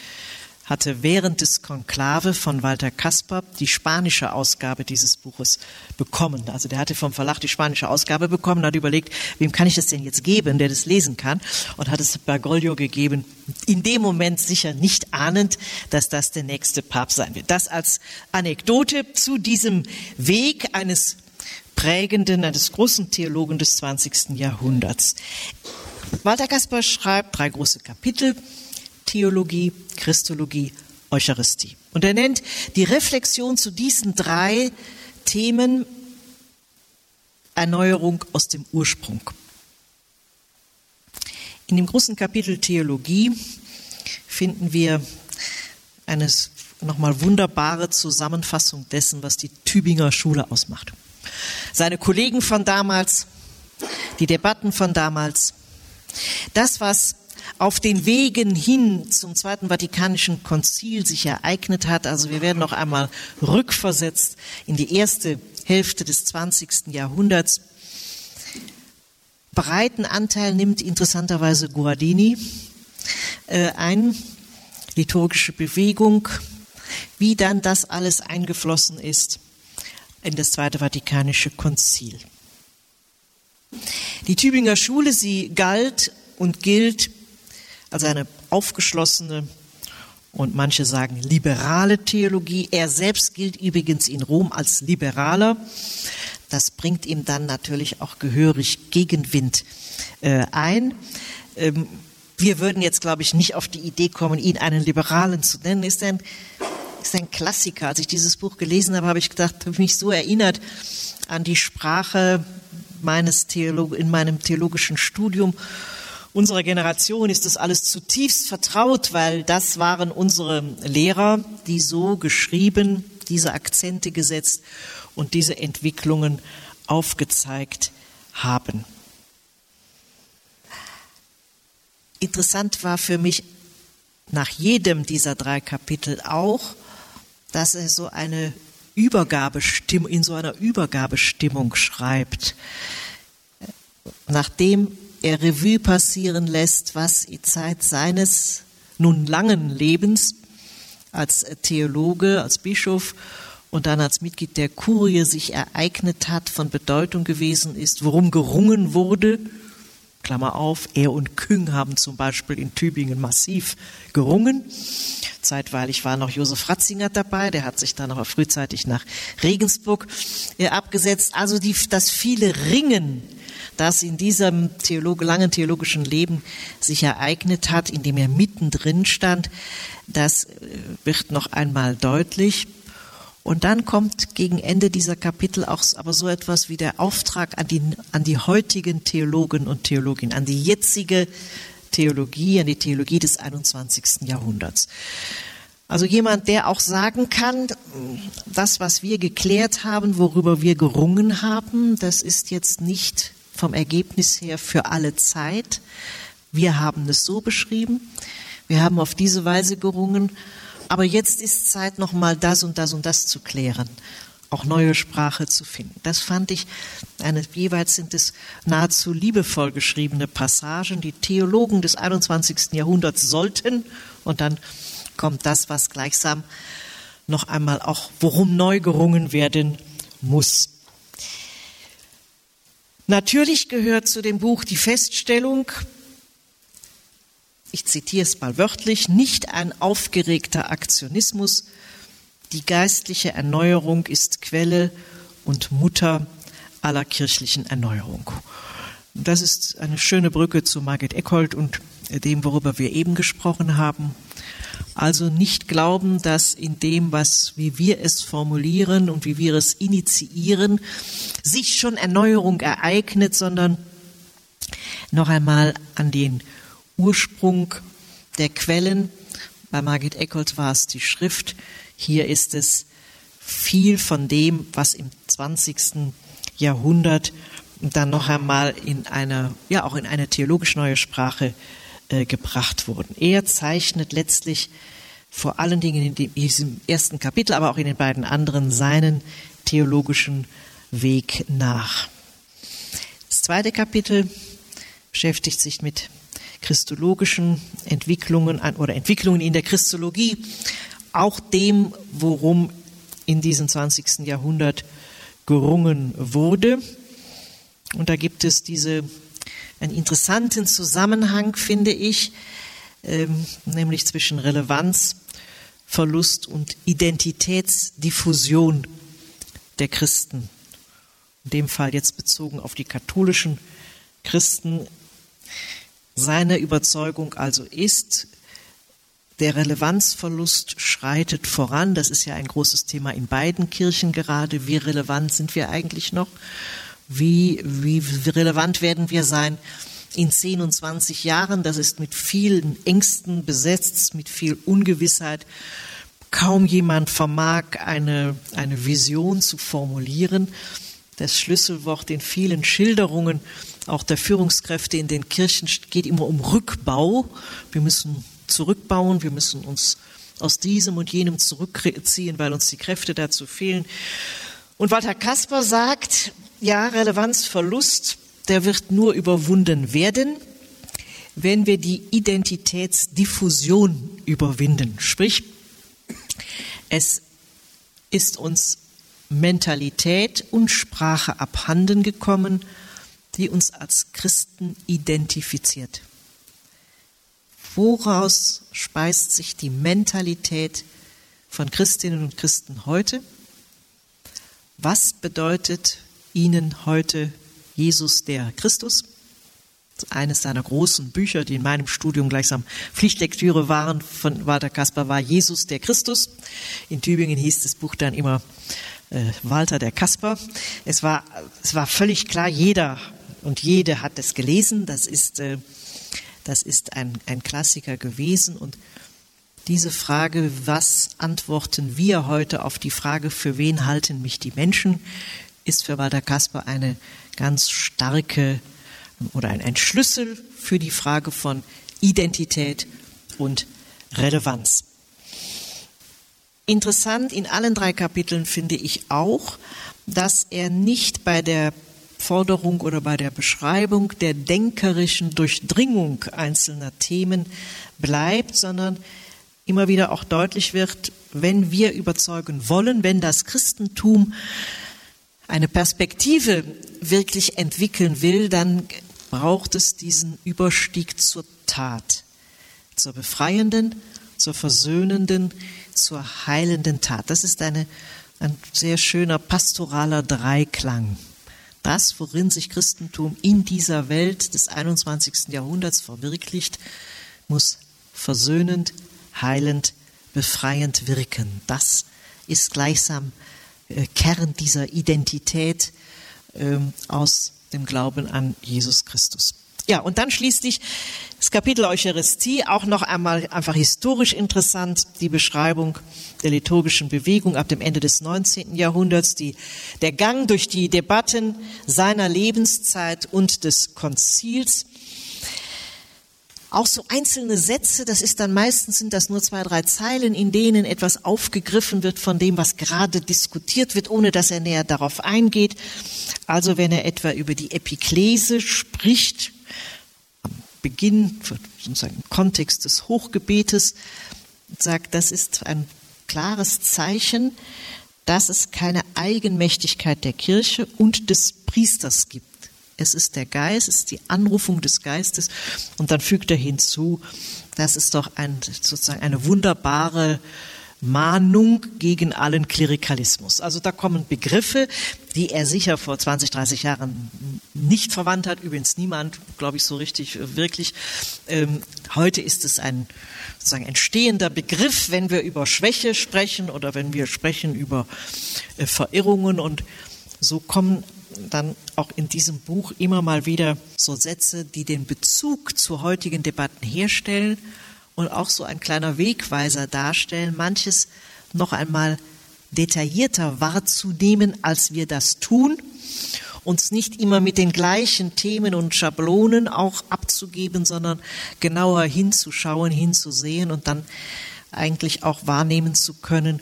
hatte während des Konklave von Walter Kasper die spanische Ausgabe dieses Buches bekommen. Also der hatte vom Verlag die spanische Ausgabe bekommen, hat überlegt, wem kann ich das denn jetzt geben, der das lesen kann und hat es Bergoglio gegeben, in dem Moment sicher nicht ahnend, dass das der nächste Papst sein wird. Das als Anekdote zu diesem Weg eines prägenden, eines großen Theologen des 20. Jahrhunderts. Walter Kasper schreibt drei große Kapitel Theologie, Christologie, Eucharistie. Und er nennt die Reflexion zu diesen drei Themen Erneuerung aus dem Ursprung. In dem großen Kapitel Theologie finden wir eine nochmal wunderbare Zusammenfassung dessen, was die Tübinger Schule ausmacht. Seine Kollegen von damals, die Debatten von damals, das, was auf den Wegen hin zum Zweiten Vatikanischen Konzil sich ereignet hat. Also wir werden noch einmal rückversetzt in die erste Hälfte des 20. Jahrhunderts. Breiten Anteil nimmt interessanterweise Guardini äh, ein, liturgische Bewegung, wie dann das alles eingeflossen ist in das Zweite Vatikanische Konzil. Die Tübinger Schule, sie galt und gilt also eine aufgeschlossene und manche sagen liberale Theologie. Er selbst gilt übrigens in Rom als Liberaler. Das bringt ihm dann natürlich auch gehörig Gegenwind äh, ein. Ähm, wir würden jetzt, glaube ich, nicht auf die Idee kommen, ihn einen Liberalen zu nennen. Ist ein, ist ein Klassiker. Als ich dieses Buch gelesen habe, habe ich gedacht, habe mich so erinnert an die Sprache meines Theolog in meinem theologischen Studium unserer Generation ist das alles zutiefst vertraut, weil das waren unsere Lehrer, die so geschrieben, diese Akzente gesetzt und diese Entwicklungen aufgezeigt haben. Interessant war für mich nach jedem dieser drei Kapitel auch, dass er so eine Übergabestimmung, in so einer Übergabestimmung schreibt. Nachdem er Revue passieren lässt, was die Zeit seines nun langen Lebens als Theologe, als Bischof und dann als Mitglied der Kurie sich ereignet hat, von Bedeutung gewesen ist, worum gerungen wurde. Klammer auf, er und Küng haben zum Beispiel in Tübingen massiv gerungen. Zeitweilig war noch Josef Ratzinger dabei, der hat sich dann aber frühzeitig nach Regensburg äh, abgesetzt. Also die, das viele Ringen das in diesem Theologe, langen theologischen Leben sich ereignet hat, in dem er mittendrin stand, das äh, wird noch einmal deutlich. Und dann kommt gegen Ende dieser Kapitel auch aber so etwas wie der Auftrag an die, an die heutigen Theologen und Theologinnen, an die jetzige Theologie, an die Theologie des 21. Jahrhunderts. Also jemand, der auch sagen kann, das, was wir geklärt haben, worüber wir gerungen haben, das ist jetzt nicht vom Ergebnis her für alle Zeit. Wir haben es so beschrieben. Wir haben auf diese Weise gerungen. Aber jetzt ist Zeit, nochmal das und das und das zu klären. Auch neue Sprache zu finden. Das fand ich eine, jeweils sind es nahezu liebevoll geschriebene Passagen, die Theologen des 21. Jahrhunderts sollten. Und dann kommt das, was gleichsam noch einmal auch, worum neu gerungen werden muss. Natürlich gehört zu dem Buch die Feststellung, ich zitiere es mal wörtlich, nicht ein aufgeregter Aktionismus. Die geistliche Erneuerung ist Quelle und Mutter aller kirchlichen Erneuerung. Das ist eine schöne Brücke zu Margit Eckhold und dem, worüber wir eben gesprochen haben. Also nicht glauben, dass in dem, was, wie wir es formulieren und wie wir es initiieren, sich schon Erneuerung ereignet, sondern noch einmal an den Ursprung der Quellen. Bei Margit Eckholt war es die Schrift. Hier ist es viel von dem, was im 20. Jahrhundert dann noch einmal in eine, ja, auch in eine theologisch neue Sprache äh, gebracht wurden. Er zeichnet letztlich vor allen Dingen in diesem ersten Kapitel, aber auch in den beiden anderen seinen theologischen Weg nach. Das zweite Kapitel beschäftigt sich mit christologischen Entwicklungen oder Entwicklungen in der Christologie, auch dem, worum in diesem 20. Jahrhundert gerungen wurde. Und da gibt es diese einen interessanten Zusammenhang, finde ich, ähm, nämlich zwischen Relevanzverlust und Identitätsdiffusion der Christen. In dem Fall jetzt bezogen auf die katholischen Christen. Seine Überzeugung also ist, der Relevanzverlust schreitet voran. Das ist ja ein großes Thema in beiden Kirchen gerade. Wie relevant sind wir eigentlich noch? Wie, wie relevant werden wir sein in 10 und 20 Jahren? Das ist mit vielen Ängsten besetzt, mit viel Ungewissheit. Kaum jemand vermag eine, eine Vision zu formulieren. Das Schlüsselwort in vielen Schilderungen auch der Führungskräfte in den Kirchen geht immer um Rückbau. Wir müssen zurückbauen, wir müssen uns aus diesem und jenem zurückziehen, weil uns die Kräfte dazu fehlen. Und Walter Kasper sagt, ja, Relevanzverlust, der wird nur überwunden werden, wenn wir die Identitätsdiffusion überwinden. Sprich, es ist uns Mentalität und Sprache abhanden gekommen, die uns als Christen identifiziert. Woraus speist sich die Mentalität von Christinnen und Christen heute? Was bedeutet Ihnen heute Jesus der Christus. Eines seiner großen Bücher, die in meinem Studium gleichsam Pflichtlektüre waren, von Walter Kasper war Jesus der Christus. In Tübingen hieß das Buch dann immer äh, Walter der Kasper. Es war, es war völlig klar, jeder und jede hat es gelesen. Das ist, äh, das ist ein, ein Klassiker gewesen. Und diese Frage, was antworten wir heute auf die Frage, für wen halten mich die Menschen, ist für Walter Kasper eine ganz starke oder ein, ein Schlüssel für die Frage von Identität und Relevanz. Interessant in allen drei Kapiteln finde ich auch, dass er nicht bei der Forderung oder bei der Beschreibung der denkerischen Durchdringung einzelner Themen bleibt, sondern immer wieder auch deutlich wird, wenn wir überzeugen wollen, wenn das Christentum eine Perspektive wirklich entwickeln will, dann braucht es diesen Überstieg zur Tat, zur befreienden, zur versöhnenden, zur heilenden Tat. Das ist eine, ein sehr schöner pastoraler Dreiklang. Das, worin sich Christentum in dieser Welt des 21. Jahrhunderts verwirklicht, muss versöhnend, heilend, befreiend wirken. Das ist gleichsam äh, Kern dieser Identität äh, aus dem Glauben an Jesus Christus. Ja, und dann schließlich das Kapitel Eucharistie, auch noch einmal einfach historisch interessant, die Beschreibung der liturgischen Bewegung ab dem Ende des 19. Jahrhunderts, die, der Gang durch die Debatten seiner Lebenszeit und des Konzils. Auch so einzelne Sätze, das ist dann meistens sind das nur zwei, drei Zeilen, in denen etwas aufgegriffen wird von dem, was gerade diskutiert wird, ohne dass er näher darauf eingeht. Also wenn er etwa über die Epiklese spricht, am Beginn, sozusagen im Kontext des Hochgebetes, sagt, das ist ein klares Zeichen, dass es keine Eigenmächtigkeit der Kirche und des Priesters gibt. Es ist der Geist, es ist die Anrufung des Geistes. Und dann fügt er hinzu, das ist doch ein, sozusagen eine wunderbare Mahnung gegen allen Klerikalismus. Also da kommen Begriffe, die er sicher vor 20, 30 Jahren nicht verwandt hat. Übrigens niemand, glaube ich, so richtig äh, wirklich. Ähm, heute ist es ein sozusagen entstehender Begriff, wenn wir über Schwäche sprechen oder wenn wir sprechen über äh, Verirrungen und so kommen dann auch in diesem Buch immer mal wieder so Sätze, die den Bezug zu heutigen Debatten herstellen und auch so ein kleiner Wegweiser darstellen, manches noch einmal detaillierter wahrzunehmen, als wir das tun, uns nicht immer mit den gleichen Themen und Schablonen auch abzugeben, sondern genauer hinzuschauen, hinzusehen und dann eigentlich auch wahrnehmen zu können,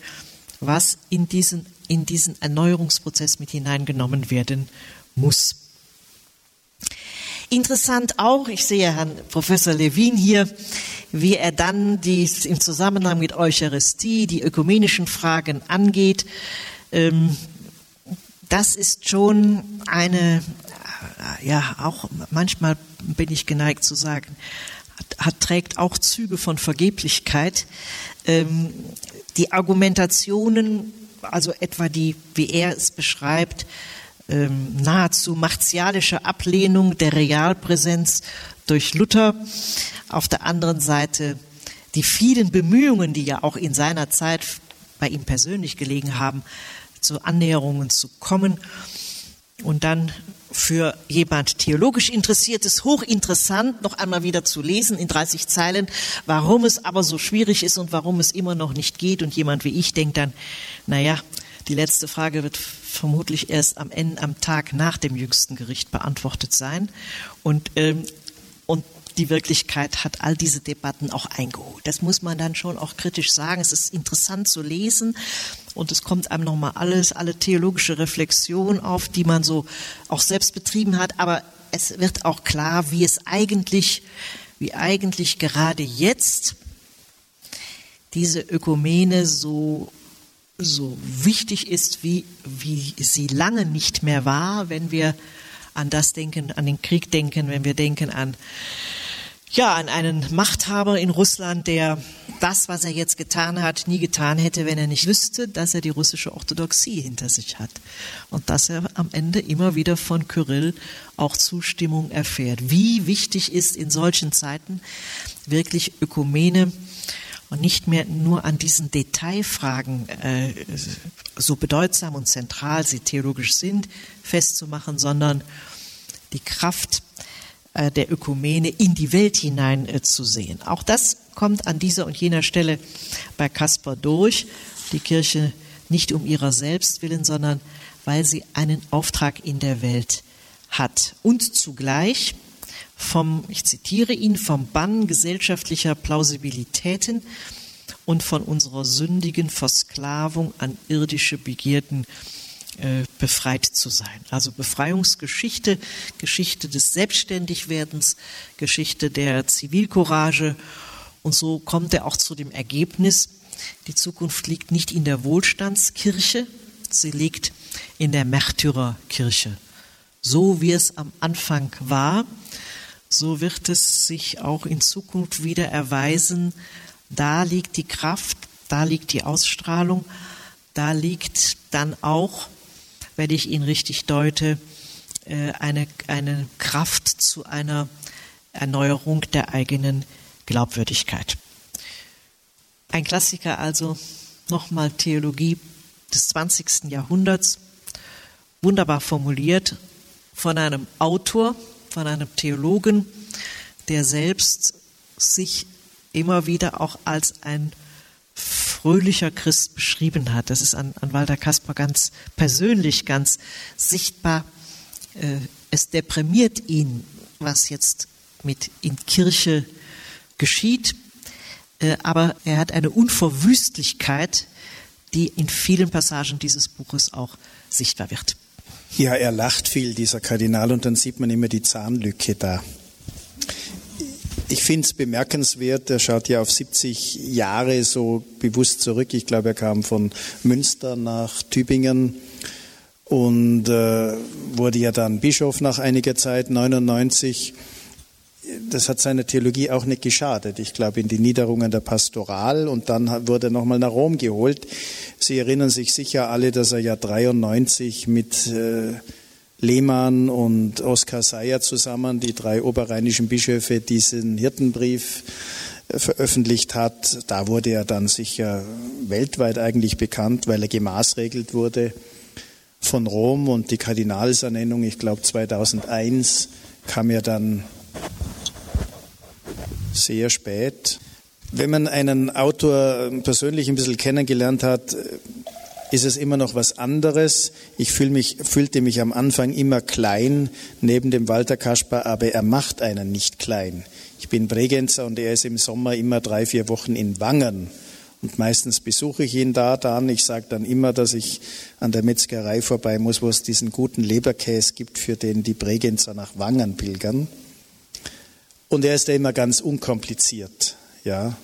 was in diesen in diesen Erneuerungsprozess mit hineingenommen werden muss. Interessant auch, ich sehe Herrn Professor Levin hier, wie er dann die, im Zusammenhang mit Eucharistie die ökumenischen Fragen angeht. Ähm, das ist schon eine, ja, auch manchmal bin ich geneigt zu sagen, hat, trägt auch Züge von Vergeblichkeit. Ähm, die Argumentationen also etwa die, wie er es beschreibt, ähm, nahezu martialische Ablehnung der Realpräsenz durch Luther. Auf der anderen Seite die vielen Bemühungen, die ja auch in seiner Zeit bei ihm persönlich gelegen haben, zu Annäherungen zu kommen. Und dann für jemand theologisch Interessiertes hochinteressant, noch einmal wieder zu lesen in 30 Zeilen, warum es aber so schwierig ist und warum es immer noch nicht geht. Und jemand wie ich denkt dann, naja, die letzte Frage wird vermutlich erst am Ende, am Tag nach dem jüngsten Gericht beantwortet sein. Und, ähm, die Wirklichkeit hat all diese Debatten auch eingeholt. Das muss man dann schon auch kritisch sagen. Es ist interessant zu lesen und es kommt einem nochmal alles, alle theologische Reflexion auf, die man so auch selbst betrieben hat. Aber es wird auch klar, wie es eigentlich, wie eigentlich gerade jetzt diese Ökumene so so wichtig ist, wie, wie sie lange nicht mehr war, wenn wir an das denken, an den Krieg denken, wenn wir denken an ja, an einen Machthaber in Russland, der das, was er jetzt getan hat, nie getan hätte, wenn er nicht wüsste, dass er die russische Orthodoxie hinter sich hat. Und dass er am Ende immer wieder von Kyrill auch Zustimmung erfährt. Wie wichtig ist in solchen Zeiten wirklich Ökumene und nicht mehr nur an diesen Detailfragen äh, so bedeutsam und zentral sie theologisch sind, festzumachen, sondern die Kraft der Ökumene in die Welt hinein äh, zu sehen. Auch das kommt an dieser und jener Stelle bei Caspar durch. Die Kirche nicht um ihrer selbst willen, sondern weil sie einen Auftrag in der Welt hat. Und zugleich vom, ich zitiere ihn, vom Bann gesellschaftlicher Plausibilitäten und von unserer sündigen Versklavung an irdische Begierden äh, befreit zu sein. Also Befreiungsgeschichte, Geschichte des Selbstständigwerdens, Geschichte der Zivilcourage. Und so kommt er auch zu dem Ergebnis, die Zukunft liegt nicht in der Wohlstandskirche, sie liegt in der Märtyrerkirche. So wie es am Anfang war, so wird es sich auch in Zukunft wieder erweisen. Da liegt die Kraft, da liegt die Ausstrahlung, da liegt dann auch, wenn ich ihn richtig deute, äh, eine, eine Kraft zu einer Erneuerung der eigenen Glaubwürdigkeit. Ein Klassiker also, nochmal Theologie des 20. Jahrhunderts, wunderbar formuliert von einem Autor, von einem Theologen, der selbst sich immer wieder auch als ein fröhlicher Christ beschrieben hat. Das ist an, an Walter Kasper ganz persönlich, ganz sichtbar. Äh, es deprimiert ihn, was jetzt mit in Kirche geschieht. Äh, aber er hat eine Unverwüstlichkeit, die in vielen Passagen dieses Buches auch sichtbar wird. Ja, er lacht viel, dieser Kardinal, und dann sieht man immer die Zahnlücke da. Ich finde es bemerkenswert, er schaut ja auf 70 Jahre so bewusst zurück. Ich glaube, er kam von Münster nach Tübingen und äh, wurde ja dann Bischof nach einiger Zeit, 99 das hat seiner Theologie auch nicht geschadet. Ich glaube, in die Niederungen der Pastoral und dann wurde er nochmal nach Rom geholt. Sie erinnern sich sicher alle, dass er ja 93 mit äh, Lehmann und Oskar Seyer zusammen, die drei oberrheinischen Bischöfe, diesen Hirtenbrief äh, veröffentlicht hat. Da wurde er dann sicher weltweit eigentlich bekannt, weil er gemaßregelt wurde von Rom und die Kardinalsernennung, ich glaube 2001, kam ja dann sehr spät. Wenn man einen Autor persönlich ein bisschen kennengelernt hat, ist es immer noch was anderes. Ich fühl mich, fühlte mich am Anfang immer klein neben dem Walter Kasper, aber er macht einen nicht klein. Ich bin Bregenzer und er ist im Sommer immer drei, vier Wochen in Wangen. Und meistens besuche ich ihn da dann. Ich sage dann immer, dass ich an der Metzgerei vorbei muss, wo es diesen guten Leberkäse gibt, für den die Bregenzer nach Wangen pilgern. Und er ist ja immer ganz unkompliziert. Ja.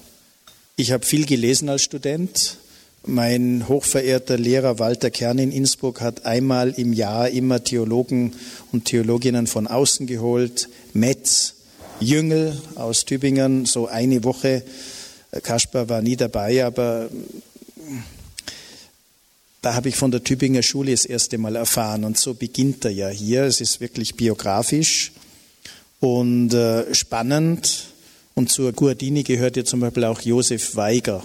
Ich habe viel gelesen als Student. Mein hochverehrter Lehrer Walter Kern in Innsbruck hat einmal im Jahr immer Theologen und Theologinnen von außen geholt. Metz, Jüngel aus Tübingen, so eine Woche. Kaspar war nie dabei, aber da habe ich von der Tübinger Schule das erste Mal erfahren. Und so beginnt er ja hier. Es ist wirklich biografisch und äh, spannend. Und zur Guardini gehört ja zum Beispiel auch Josef Weiger.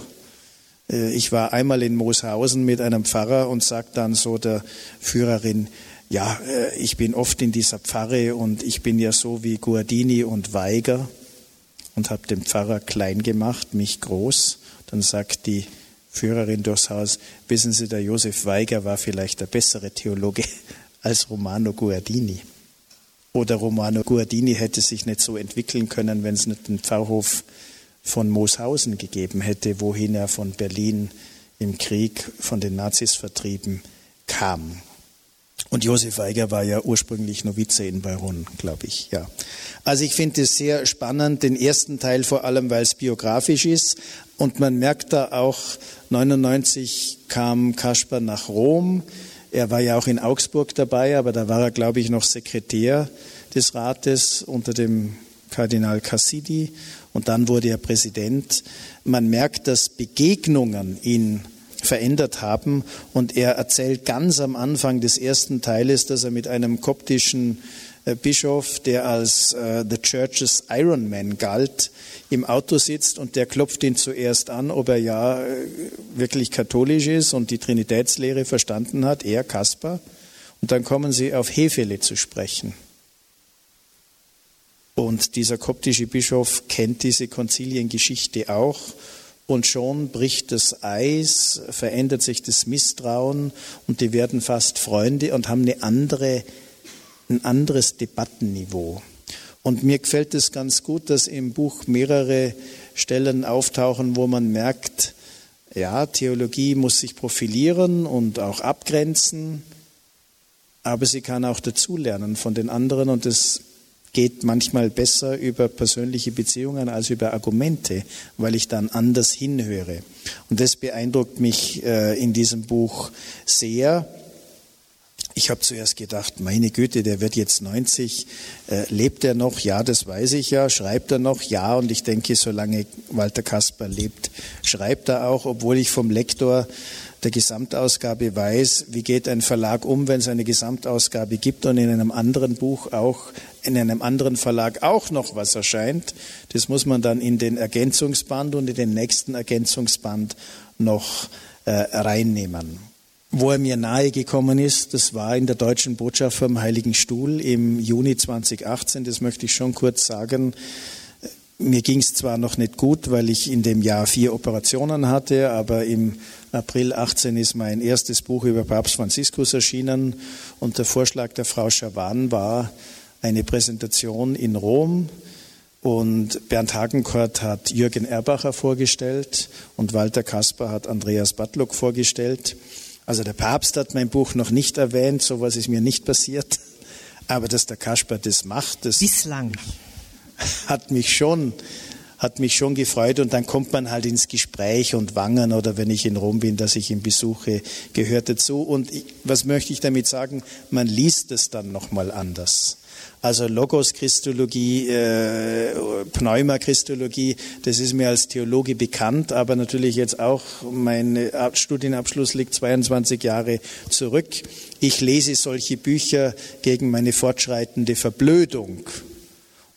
Äh, ich war einmal in Mooshausen mit einem Pfarrer und sagt dann so der Führerin, ja, äh, ich bin oft in dieser Pfarre und ich bin ja so wie Guardini und Weiger und habe den Pfarrer klein gemacht, mich groß. Dann sagt die Führerin durchs Haus, wissen Sie, der Josef Weiger war vielleicht der bessere Theologe als Romano Guardini. Oder Romano Guardini hätte sich nicht so entwickeln können, wenn es nicht den Pfarrhof von Mooshausen gegeben hätte, wohin er von Berlin im Krieg von den Nazis vertrieben kam. Und Josef Weiger war ja ursprünglich Novize in Bayron, glaube ich, ja. Also ich finde es sehr spannend, den ersten Teil vor allem, weil es biografisch ist. Und man merkt da auch, 99 kam Kasper nach Rom. Er war ja auch in Augsburg dabei, aber da war er, glaube ich, noch Sekretär des Rates unter dem Kardinal Cassidi und dann wurde er Präsident. Man merkt, dass Begegnungen ihn verändert haben und er erzählt ganz am Anfang des ersten Teiles, dass er mit einem koptischen äh, Bischof, der als äh, The Church's Iron Man galt, im Auto sitzt und der klopft ihn zuerst an, ob er ja äh, wirklich katholisch ist und die Trinitätslehre verstanden hat, er, Kaspar. Und dann kommen sie auf Hefele zu sprechen. Und dieser koptische Bischof kennt diese Konziliengeschichte auch. Und schon bricht das Eis, verändert sich das Misstrauen und die werden fast Freunde und haben eine andere ein anderes Debattenniveau. Und mir gefällt es ganz gut, dass im Buch mehrere Stellen auftauchen, wo man merkt, ja, Theologie muss sich profilieren und auch abgrenzen, aber sie kann auch dazulernen von den anderen und es geht manchmal besser über persönliche Beziehungen als über Argumente, weil ich dann anders hinhöre. Und das beeindruckt mich äh, in diesem Buch sehr. Ich habe zuerst gedacht, meine Güte, der wird jetzt 90. Äh, lebt er noch? Ja, das weiß ich ja. Schreibt er noch? Ja. Und ich denke, solange Walter Kasper lebt, schreibt er auch, obwohl ich vom Lektor der Gesamtausgabe weiß, wie geht ein Verlag um, wenn es eine Gesamtausgabe gibt und in einem anderen Buch auch, in einem anderen Verlag auch noch was erscheint. Das muss man dann in den Ergänzungsband und in den nächsten Ergänzungsband noch äh, reinnehmen. Wo er mir nahe gekommen ist, das war in der deutschen Botschaft vom Heiligen Stuhl im Juni 2018. Das möchte ich schon kurz sagen. Mir ging es zwar noch nicht gut, weil ich in dem Jahr vier Operationen hatte, aber im April 18 ist mein erstes Buch über Papst Franziskus erschienen und der Vorschlag der Frau Schawan war eine Präsentation in Rom und Bernd Hagenkort hat Jürgen Erbacher vorgestellt und Walter Kasper hat Andreas Batlock vorgestellt. Also der Papst hat mein Buch noch nicht erwähnt, sowas ist mir nicht passiert. Aber dass der Kasper das macht, das bislang hat mich schon hat mich schon gefreut und dann kommt man halt ins Gespräch und Wangen oder wenn ich in Rom bin, dass ich ihn besuche, gehört dazu. Und ich, was möchte ich damit sagen? Man liest es dann nochmal anders. Also Logos-Christologie, äh, Pneuma-Christologie, das ist mir als Theologe bekannt, aber natürlich jetzt auch mein Studienabschluss liegt 22 Jahre zurück. Ich lese solche Bücher gegen meine fortschreitende Verblödung.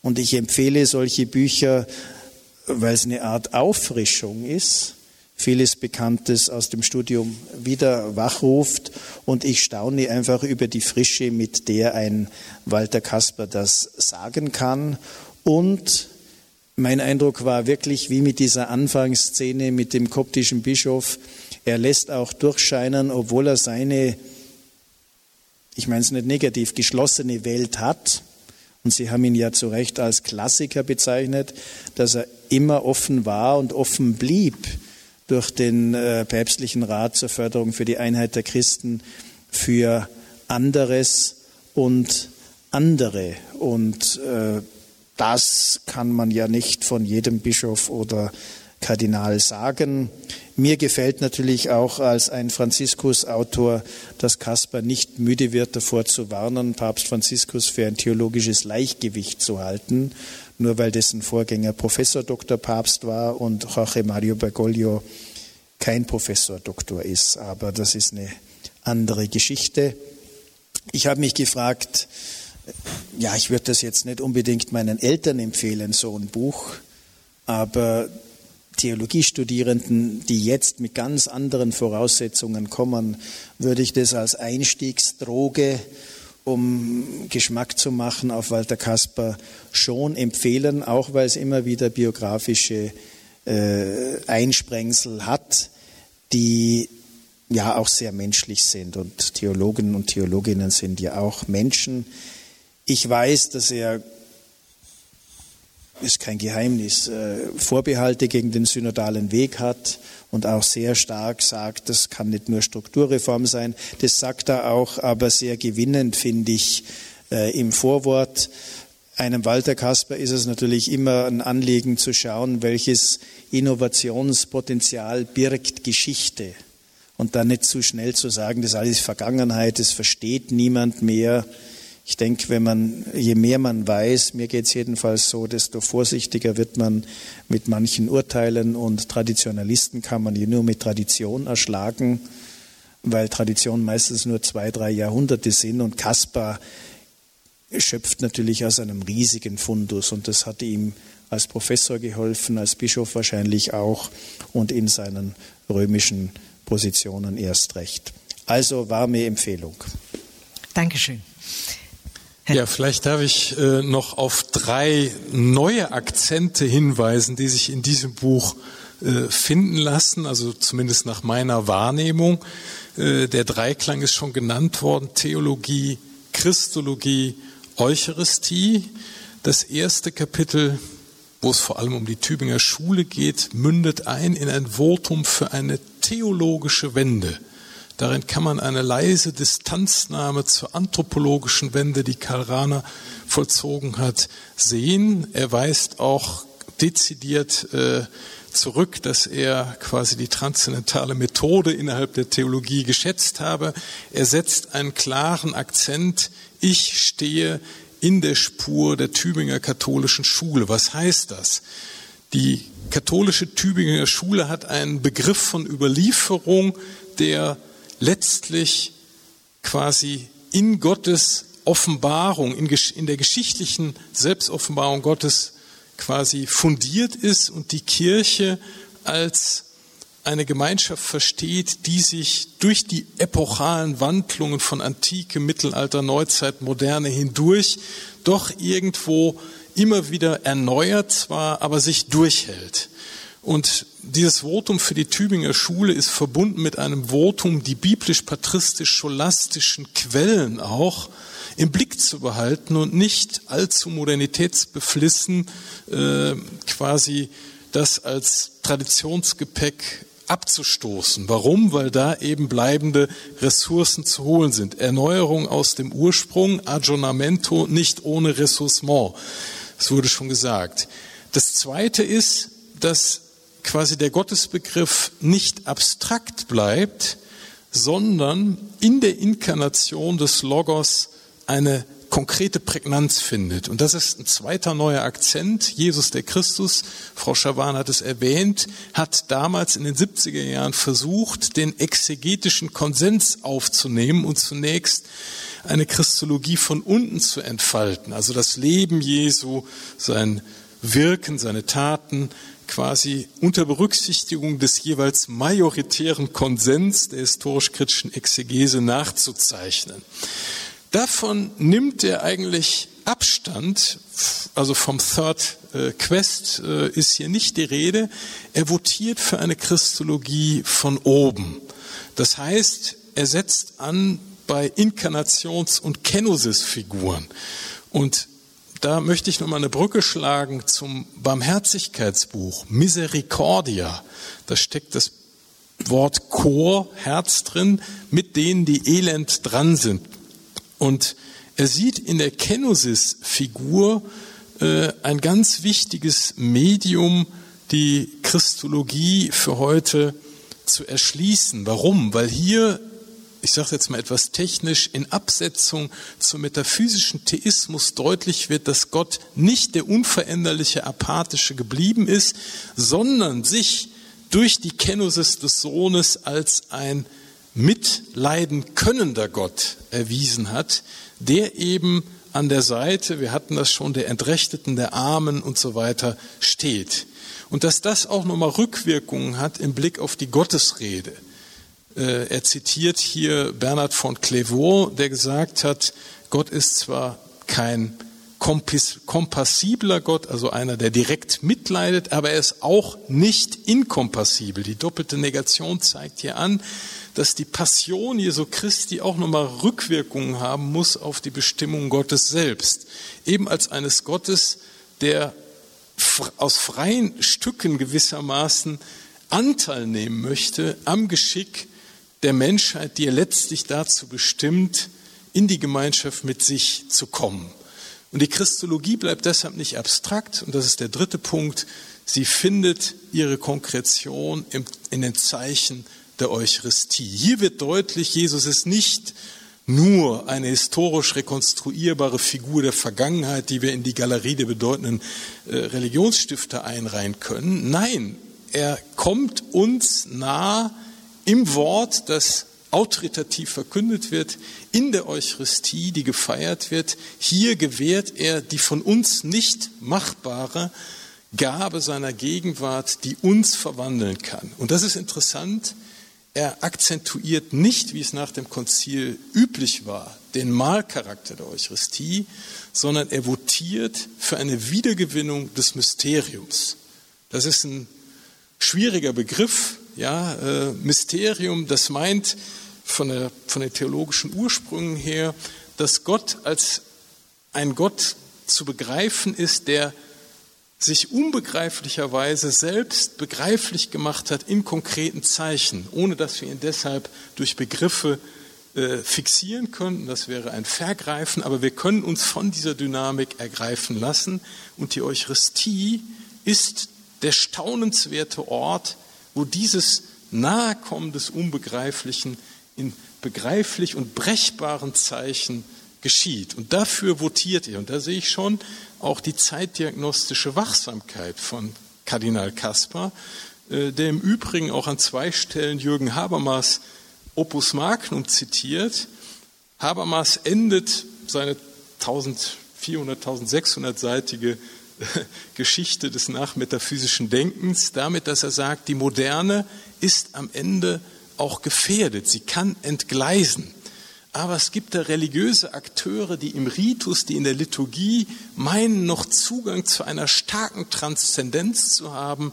Und ich empfehle solche Bücher, weil es eine Art Auffrischung ist vieles Bekanntes aus dem Studium wieder wachruft. Und ich staune einfach über die Frische, mit der ein Walter Kasper das sagen kann. Und mein Eindruck war wirklich wie mit dieser Anfangsszene mit dem koptischen Bischof, er lässt auch durchscheinen, obwohl er seine, ich meine es nicht negativ, geschlossene Welt hat, und Sie haben ihn ja zu Recht als Klassiker bezeichnet, dass er immer offen war und offen blieb durch den äh, päpstlichen Rat zur Förderung für die Einheit der Christen für anderes und andere. Und äh, das kann man ja nicht von jedem Bischof oder Kardinal sagen. Mir gefällt natürlich auch als ein Franziskus-Autor, dass Kaspar nicht müde wird, davor zu warnen, Papst Franziskus für ein theologisches Leichtgewicht zu halten nur weil dessen Vorgänger Professor Dr. Papst war und Jorge Mario Bergoglio kein Professor Doktor ist. Aber das ist eine andere Geschichte. Ich habe mich gefragt, ja, ich würde das jetzt nicht unbedingt meinen Eltern empfehlen, so ein Buch, aber Theologiestudierenden, die jetzt mit ganz anderen Voraussetzungen kommen, würde ich das als Einstiegsdroge um Geschmack zu machen auf Walter Kasper, schon empfehlen, auch weil es immer wieder biografische äh, Einsprengsel hat, die ja auch sehr menschlich sind. Und Theologen und Theologinnen sind ja auch Menschen. Ich weiß, dass er ist kein Geheimnis, äh, Vorbehalte gegen den synodalen Weg hat und auch sehr stark sagt, das kann nicht nur Strukturreform sein. Das sagt er auch, aber sehr gewinnend finde ich äh, im Vorwort. Einem Walter Kasper ist es natürlich immer ein Anliegen zu schauen, welches Innovationspotenzial birgt Geschichte. Und dann nicht zu schnell zu sagen, das alles Vergangenheit, das versteht niemand mehr. Ich denke, wenn man, je mehr man weiß, mir geht es jedenfalls so, desto vorsichtiger wird man mit manchen Urteilen und Traditionalisten kann man die nur mit Tradition erschlagen, weil Tradition meistens nur zwei, drei Jahrhunderte sind und Kaspar schöpft natürlich aus einem riesigen Fundus und das hat ihm als Professor geholfen, als Bischof wahrscheinlich auch und in seinen römischen Positionen erst recht. Also warme Empfehlung. Dankeschön. Ja, vielleicht darf ich äh, noch auf drei neue Akzente hinweisen, die sich in diesem Buch äh, finden lassen, also zumindest nach meiner Wahrnehmung. Äh, der Dreiklang ist schon genannt worden, Theologie, Christologie, Eucharistie. Das erste Kapitel, wo es vor allem um die Tübinger Schule geht, mündet ein in ein Votum für eine theologische Wende. Darin kann man eine leise Distanznahme zur anthropologischen Wende, die Karl Rahner vollzogen hat, sehen. Er weist auch dezidiert äh, zurück, dass er quasi die transzendentale Methode innerhalb der Theologie geschätzt habe. Er setzt einen klaren Akzent. Ich stehe in der Spur der Tübinger katholischen Schule. Was heißt das? Die katholische Tübinger Schule hat einen Begriff von Überlieferung, der letztlich quasi in Gottes Offenbarung, in, der geschichtlichen Selbstoffenbarung Gottes quasi fundiert ist und die Kirche als eine Gemeinschaft versteht, die sich durch die epochalen Wandlungen von Antike, Mittelalter, Neuzeit, Moderne hindurch doch irgendwo immer wieder erneuert zwar, aber sich durchhält. Und dieses Votum für die Tübinger Schule ist verbunden mit einem Votum, die biblisch-patristisch-scholastischen Quellen auch im Blick zu behalten und nicht allzu modernitätsbeflissen äh, quasi das als Traditionsgepäck abzustoßen. Warum? Weil da eben bleibende Ressourcen zu holen sind. Erneuerung aus dem Ursprung, Aggiornamento, nicht ohne Ressourcement. Das wurde schon gesagt. Das Zweite ist, dass quasi der Gottesbegriff nicht abstrakt bleibt, sondern in der Inkarnation des Logos eine konkrete Prägnanz findet. Und das ist ein zweiter neuer Akzent. Jesus der Christus, Frau Schawan hat es erwähnt, hat damals in den 70er Jahren versucht, den exegetischen Konsens aufzunehmen und zunächst eine Christologie von unten zu entfalten. Also das Leben Jesu, sein Wirken, seine Taten, quasi unter Berücksichtigung des jeweils majoritären Konsens der historisch-kritischen Exegese nachzuzeichnen. Davon nimmt er eigentlich Abstand, also vom Third äh, Quest äh, ist hier nicht die Rede. Er votiert für eine Christologie von oben. Das heißt, er setzt an bei Inkarnations- und Kenosis-Figuren. Und da möchte ich nochmal eine Brücke schlagen zum Barmherzigkeitsbuch Misericordia. Da steckt das Wort Chor, Herz drin, mit denen die elend dran sind. Und er sieht in der Kenosis-Figur äh, ein ganz wichtiges Medium, die Christologie für heute zu erschließen. Warum? Weil hier ich sage jetzt mal etwas technisch, in Absetzung zum metaphysischen Theismus deutlich wird, dass Gott nicht der unveränderliche Apathische geblieben ist, sondern sich durch die Kenosis des Sohnes als ein mitleiden könnender Gott erwiesen hat, der eben an der Seite, wir hatten das schon, der Entrechteten, der Armen und so weiter steht. Und dass das auch nochmal Rückwirkungen hat im Blick auf die Gottesrede. Äh, er zitiert hier Bernhard von Clairvaux, der gesagt hat, Gott ist zwar kein kompassibler Gott, also einer, der direkt mitleidet, aber er ist auch nicht inkompassibel. Die doppelte Negation zeigt hier an, dass die Passion Jesu Christi auch nochmal Rückwirkungen haben muss auf die Bestimmung Gottes selbst. Eben als eines Gottes, der aus freien Stücken gewissermaßen Anteil nehmen möchte am Geschick der Menschheit, die er letztlich dazu bestimmt, in die Gemeinschaft mit sich zu kommen. Und die Christologie bleibt deshalb nicht abstrakt, und das ist der dritte Punkt, sie findet ihre Konkretion in den Zeichen der Eucharistie. Hier wird deutlich, Jesus ist nicht nur eine historisch rekonstruierbare Figur der Vergangenheit, die wir in die Galerie der bedeutenden äh, Religionsstifter einreihen können. Nein, er kommt uns nah im Wort, das autoritativ verkündet wird in der Eucharistie, die gefeiert wird. Hier gewährt er die von uns nicht machbare Gabe seiner Gegenwart, die uns verwandeln kann. Und das ist interessant. Er akzentuiert nicht, wie es nach dem Konzil üblich war, den Mahlcharakter der Eucharistie, sondern er votiert für eine Wiedergewinnung des Mysteriums. Das ist ein schwieriger Begriff, ja, äh, Mysterium, das meint von, der, von den theologischen Ursprüngen her, dass Gott als ein Gott zu begreifen ist, der sich unbegreiflicherweise selbst begreiflich gemacht hat in konkreten Zeichen, ohne dass wir ihn deshalb durch Begriffe äh, fixieren könnten. Das wäre ein Vergreifen, aber wir können uns von dieser Dynamik ergreifen lassen. Und die Eucharistie ist der staunenswerte Ort, wo dieses Nahekommen des Unbegreiflichen in begreiflich und brechbaren Zeichen geschieht. Und dafür votiert er. Und da sehe ich schon auch die zeitdiagnostische Wachsamkeit von Kardinal Kaspar, äh, der im Übrigen auch an zwei Stellen Jürgen Habermas Opus Magnum zitiert. Habermas endet seine 1400, 1600-seitige Geschichte des nachmetaphysischen Denkens damit, dass er sagt, die Moderne ist am Ende auch gefährdet, sie kann entgleisen. Aber es gibt da religiöse Akteure, die im Ritus, die in der Liturgie meinen, noch Zugang zu einer starken Transzendenz zu haben,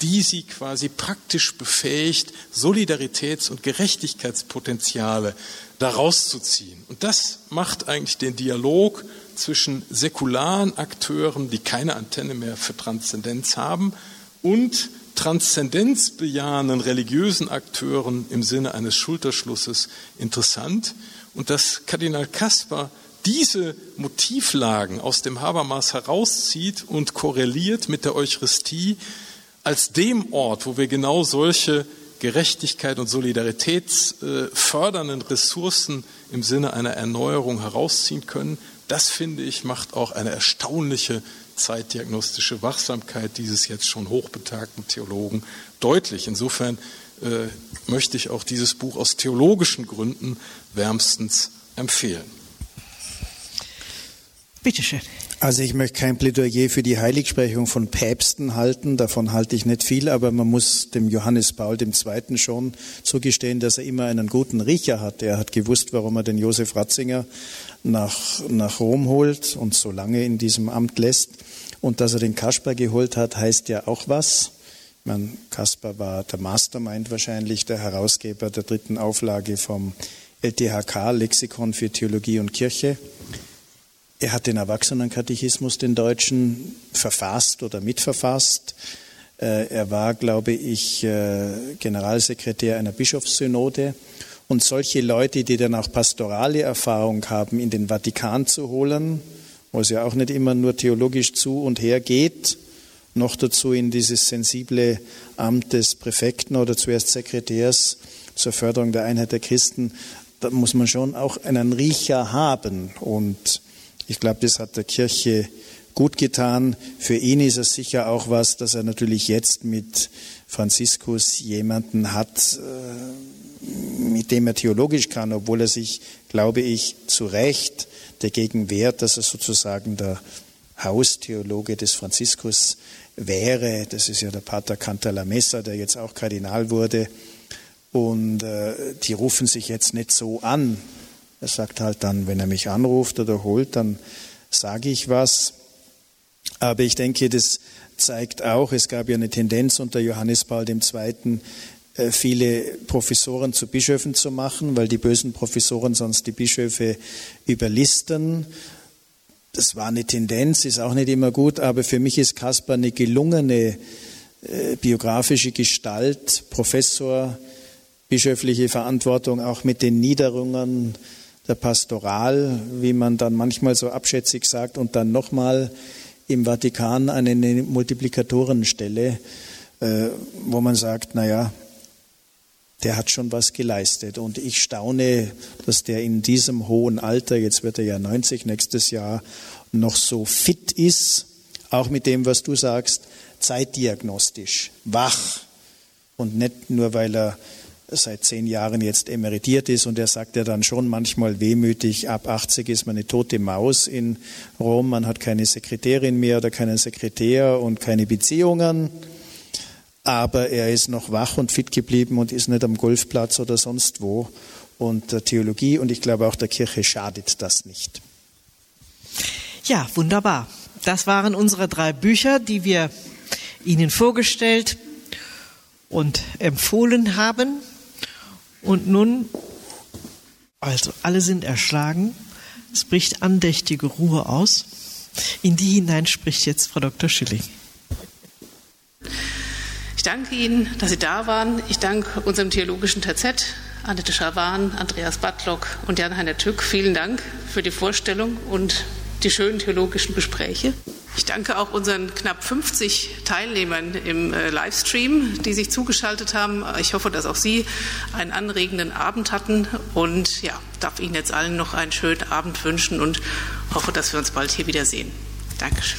die sie quasi praktisch befähigt, Solidaritäts- und Gerechtigkeitspotenziale daraus zu ziehen. Und das macht eigentlich den Dialog zwischen säkularen Akteuren, die keine Antenne mehr für Transzendenz haben, und transzendenzbejahenden religiösen Akteuren im Sinne eines Schulterschlusses interessant. Und dass Kardinal Kaspar diese Motivlagen aus dem Habermas herauszieht und korreliert mit der Eucharistie als dem Ort, wo wir genau solche Gerechtigkeit und Solidarität fördernden Ressourcen im Sinne einer Erneuerung herausziehen können, das finde ich macht auch eine erstaunliche zeitdiagnostische Wachsamkeit dieses jetzt schon hochbetagten Theologen deutlich. Insofern äh, möchte ich auch dieses Buch aus theologischen Gründen wärmstens empfehlen. Bitte schön. Also ich möchte kein Plädoyer für die Heiligsprechung von Päpsten halten, davon halte ich nicht viel, aber man muss dem Johannes Paul II. schon zugestehen, dass er immer einen guten Riecher hat. Er hat gewusst, warum er den Josef Ratzinger nach, nach Rom holt und so lange in diesem Amt lässt. Und dass er den Kasper geholt hat, heißt ja auch was. Meine, Kasper war der Mastermind wahrscheinlich, der Herausgeber der dritten Auflage vom LTHK, Lexikon für Theologie und Kirche. Er hat den Erwachsenenkatechismus, den deutschen, verfasst oder mitverfasst. Äh, er war, glaube ich, äh, Generalsekretär einer Bischofssynode. Und solche Leute, die dann auch pastorale Erfahrung haben, in den Vatikan zu holen, wo es ja auch nicht immer nur theologisch zu und her geht, noch dazu in dieses sensible Amt des Präfekten oder zuerst Sekretärs zur Förderung der Einheit der Christen, da muss man schon auch einen Riecher haben. Und ich glaube, das hat der Kirche gut getan. Für ihn ist es sicher auch was, dass er natürlich jetzt mit Franziskus jemanden hat, äh, mit dem er theologisch kann, obwohl er sich, glaube ich, zu Recht dagegen wehrt, dass er sozusagen der Haustheologe des Franziskus wäre. Das ist ja der Pater Cantalamessa, der jetzt auch Kardinal wurde. Und äh, die rufen sich jetzt nicht so an. Er sagt halt dann, wenn er mich anruft oder holt, dann sage ich was. Aber ich denke, das zeigt auch, es gab ja eine Tendenz unter Johannes Paul II., viele Professoren zu Bischöfen zu machen, weil die bösen Professoren sonst die Bischöfe überlisten. Das war eine Tendenz, ist auch nicht immer gut, aber für mich ist Kaspar eine gelungene äh, biografische Gestalt, Professor, bischöfliche Verantwortung auch mit den Niederungen, der Pastoral, wie man dann manchmal so abschätzig sagt, und dann nochmal im Vatikan eine Multiplikatorenstelle, äh, wo man sagt, naja, der hat schon was geleistet. Und ich staune, dass der in diesem hohen Alter, jetzt wird er ja 90 nächstes Jahr, noch so fit ist, auch mit dem, was du sagst, zeitdiagnostisch, wach. Und nicht nur, weil er seit zehn Jahren jetzt emeritiert ist. Und er sagt ja dann schon manchmal wehmütig, ab 80 ist man eine tote Maus in Rom, man hat keine Sekretärin mehr oder keinen Sekretär und keine Beziehungen, aber er ist noch wach und fit geblieben und ist nicht am Golfplatz oder sonst wo. Und der Theologie und ich glaube auch der Kirche schadet das nicht. Ja, wunderbar. Das waren unsere drei Bücher, die wir Ihnen vorgestellt und empfohlen haben. Und nun, also alle sind erschlagen, es bricht andächtige Ruhe aus. In die hinein spricht jetzt Frau Dr. Schilling. Ich danke Ihnen, dass Sie da waren. Ich danke unserem theologischen TZ, Annette Schawan, Andreas Badlock und Jan-Heiner Tück. Vielen Dank für die Vorstellung und die schönen theologischen Gespräche. Ich danke auch unseren knapp 50 Teilnehmern im äh, Livestream, die sich zugeschaltet haben. Ich hoffe, dass auch Sie einen anregenden Abend hatten und ja, darf Ihnen jetzt allen noch einen schönen Abend wünschen und hoffe, dass wir uns bald hier wiedersehen. Dankeschön.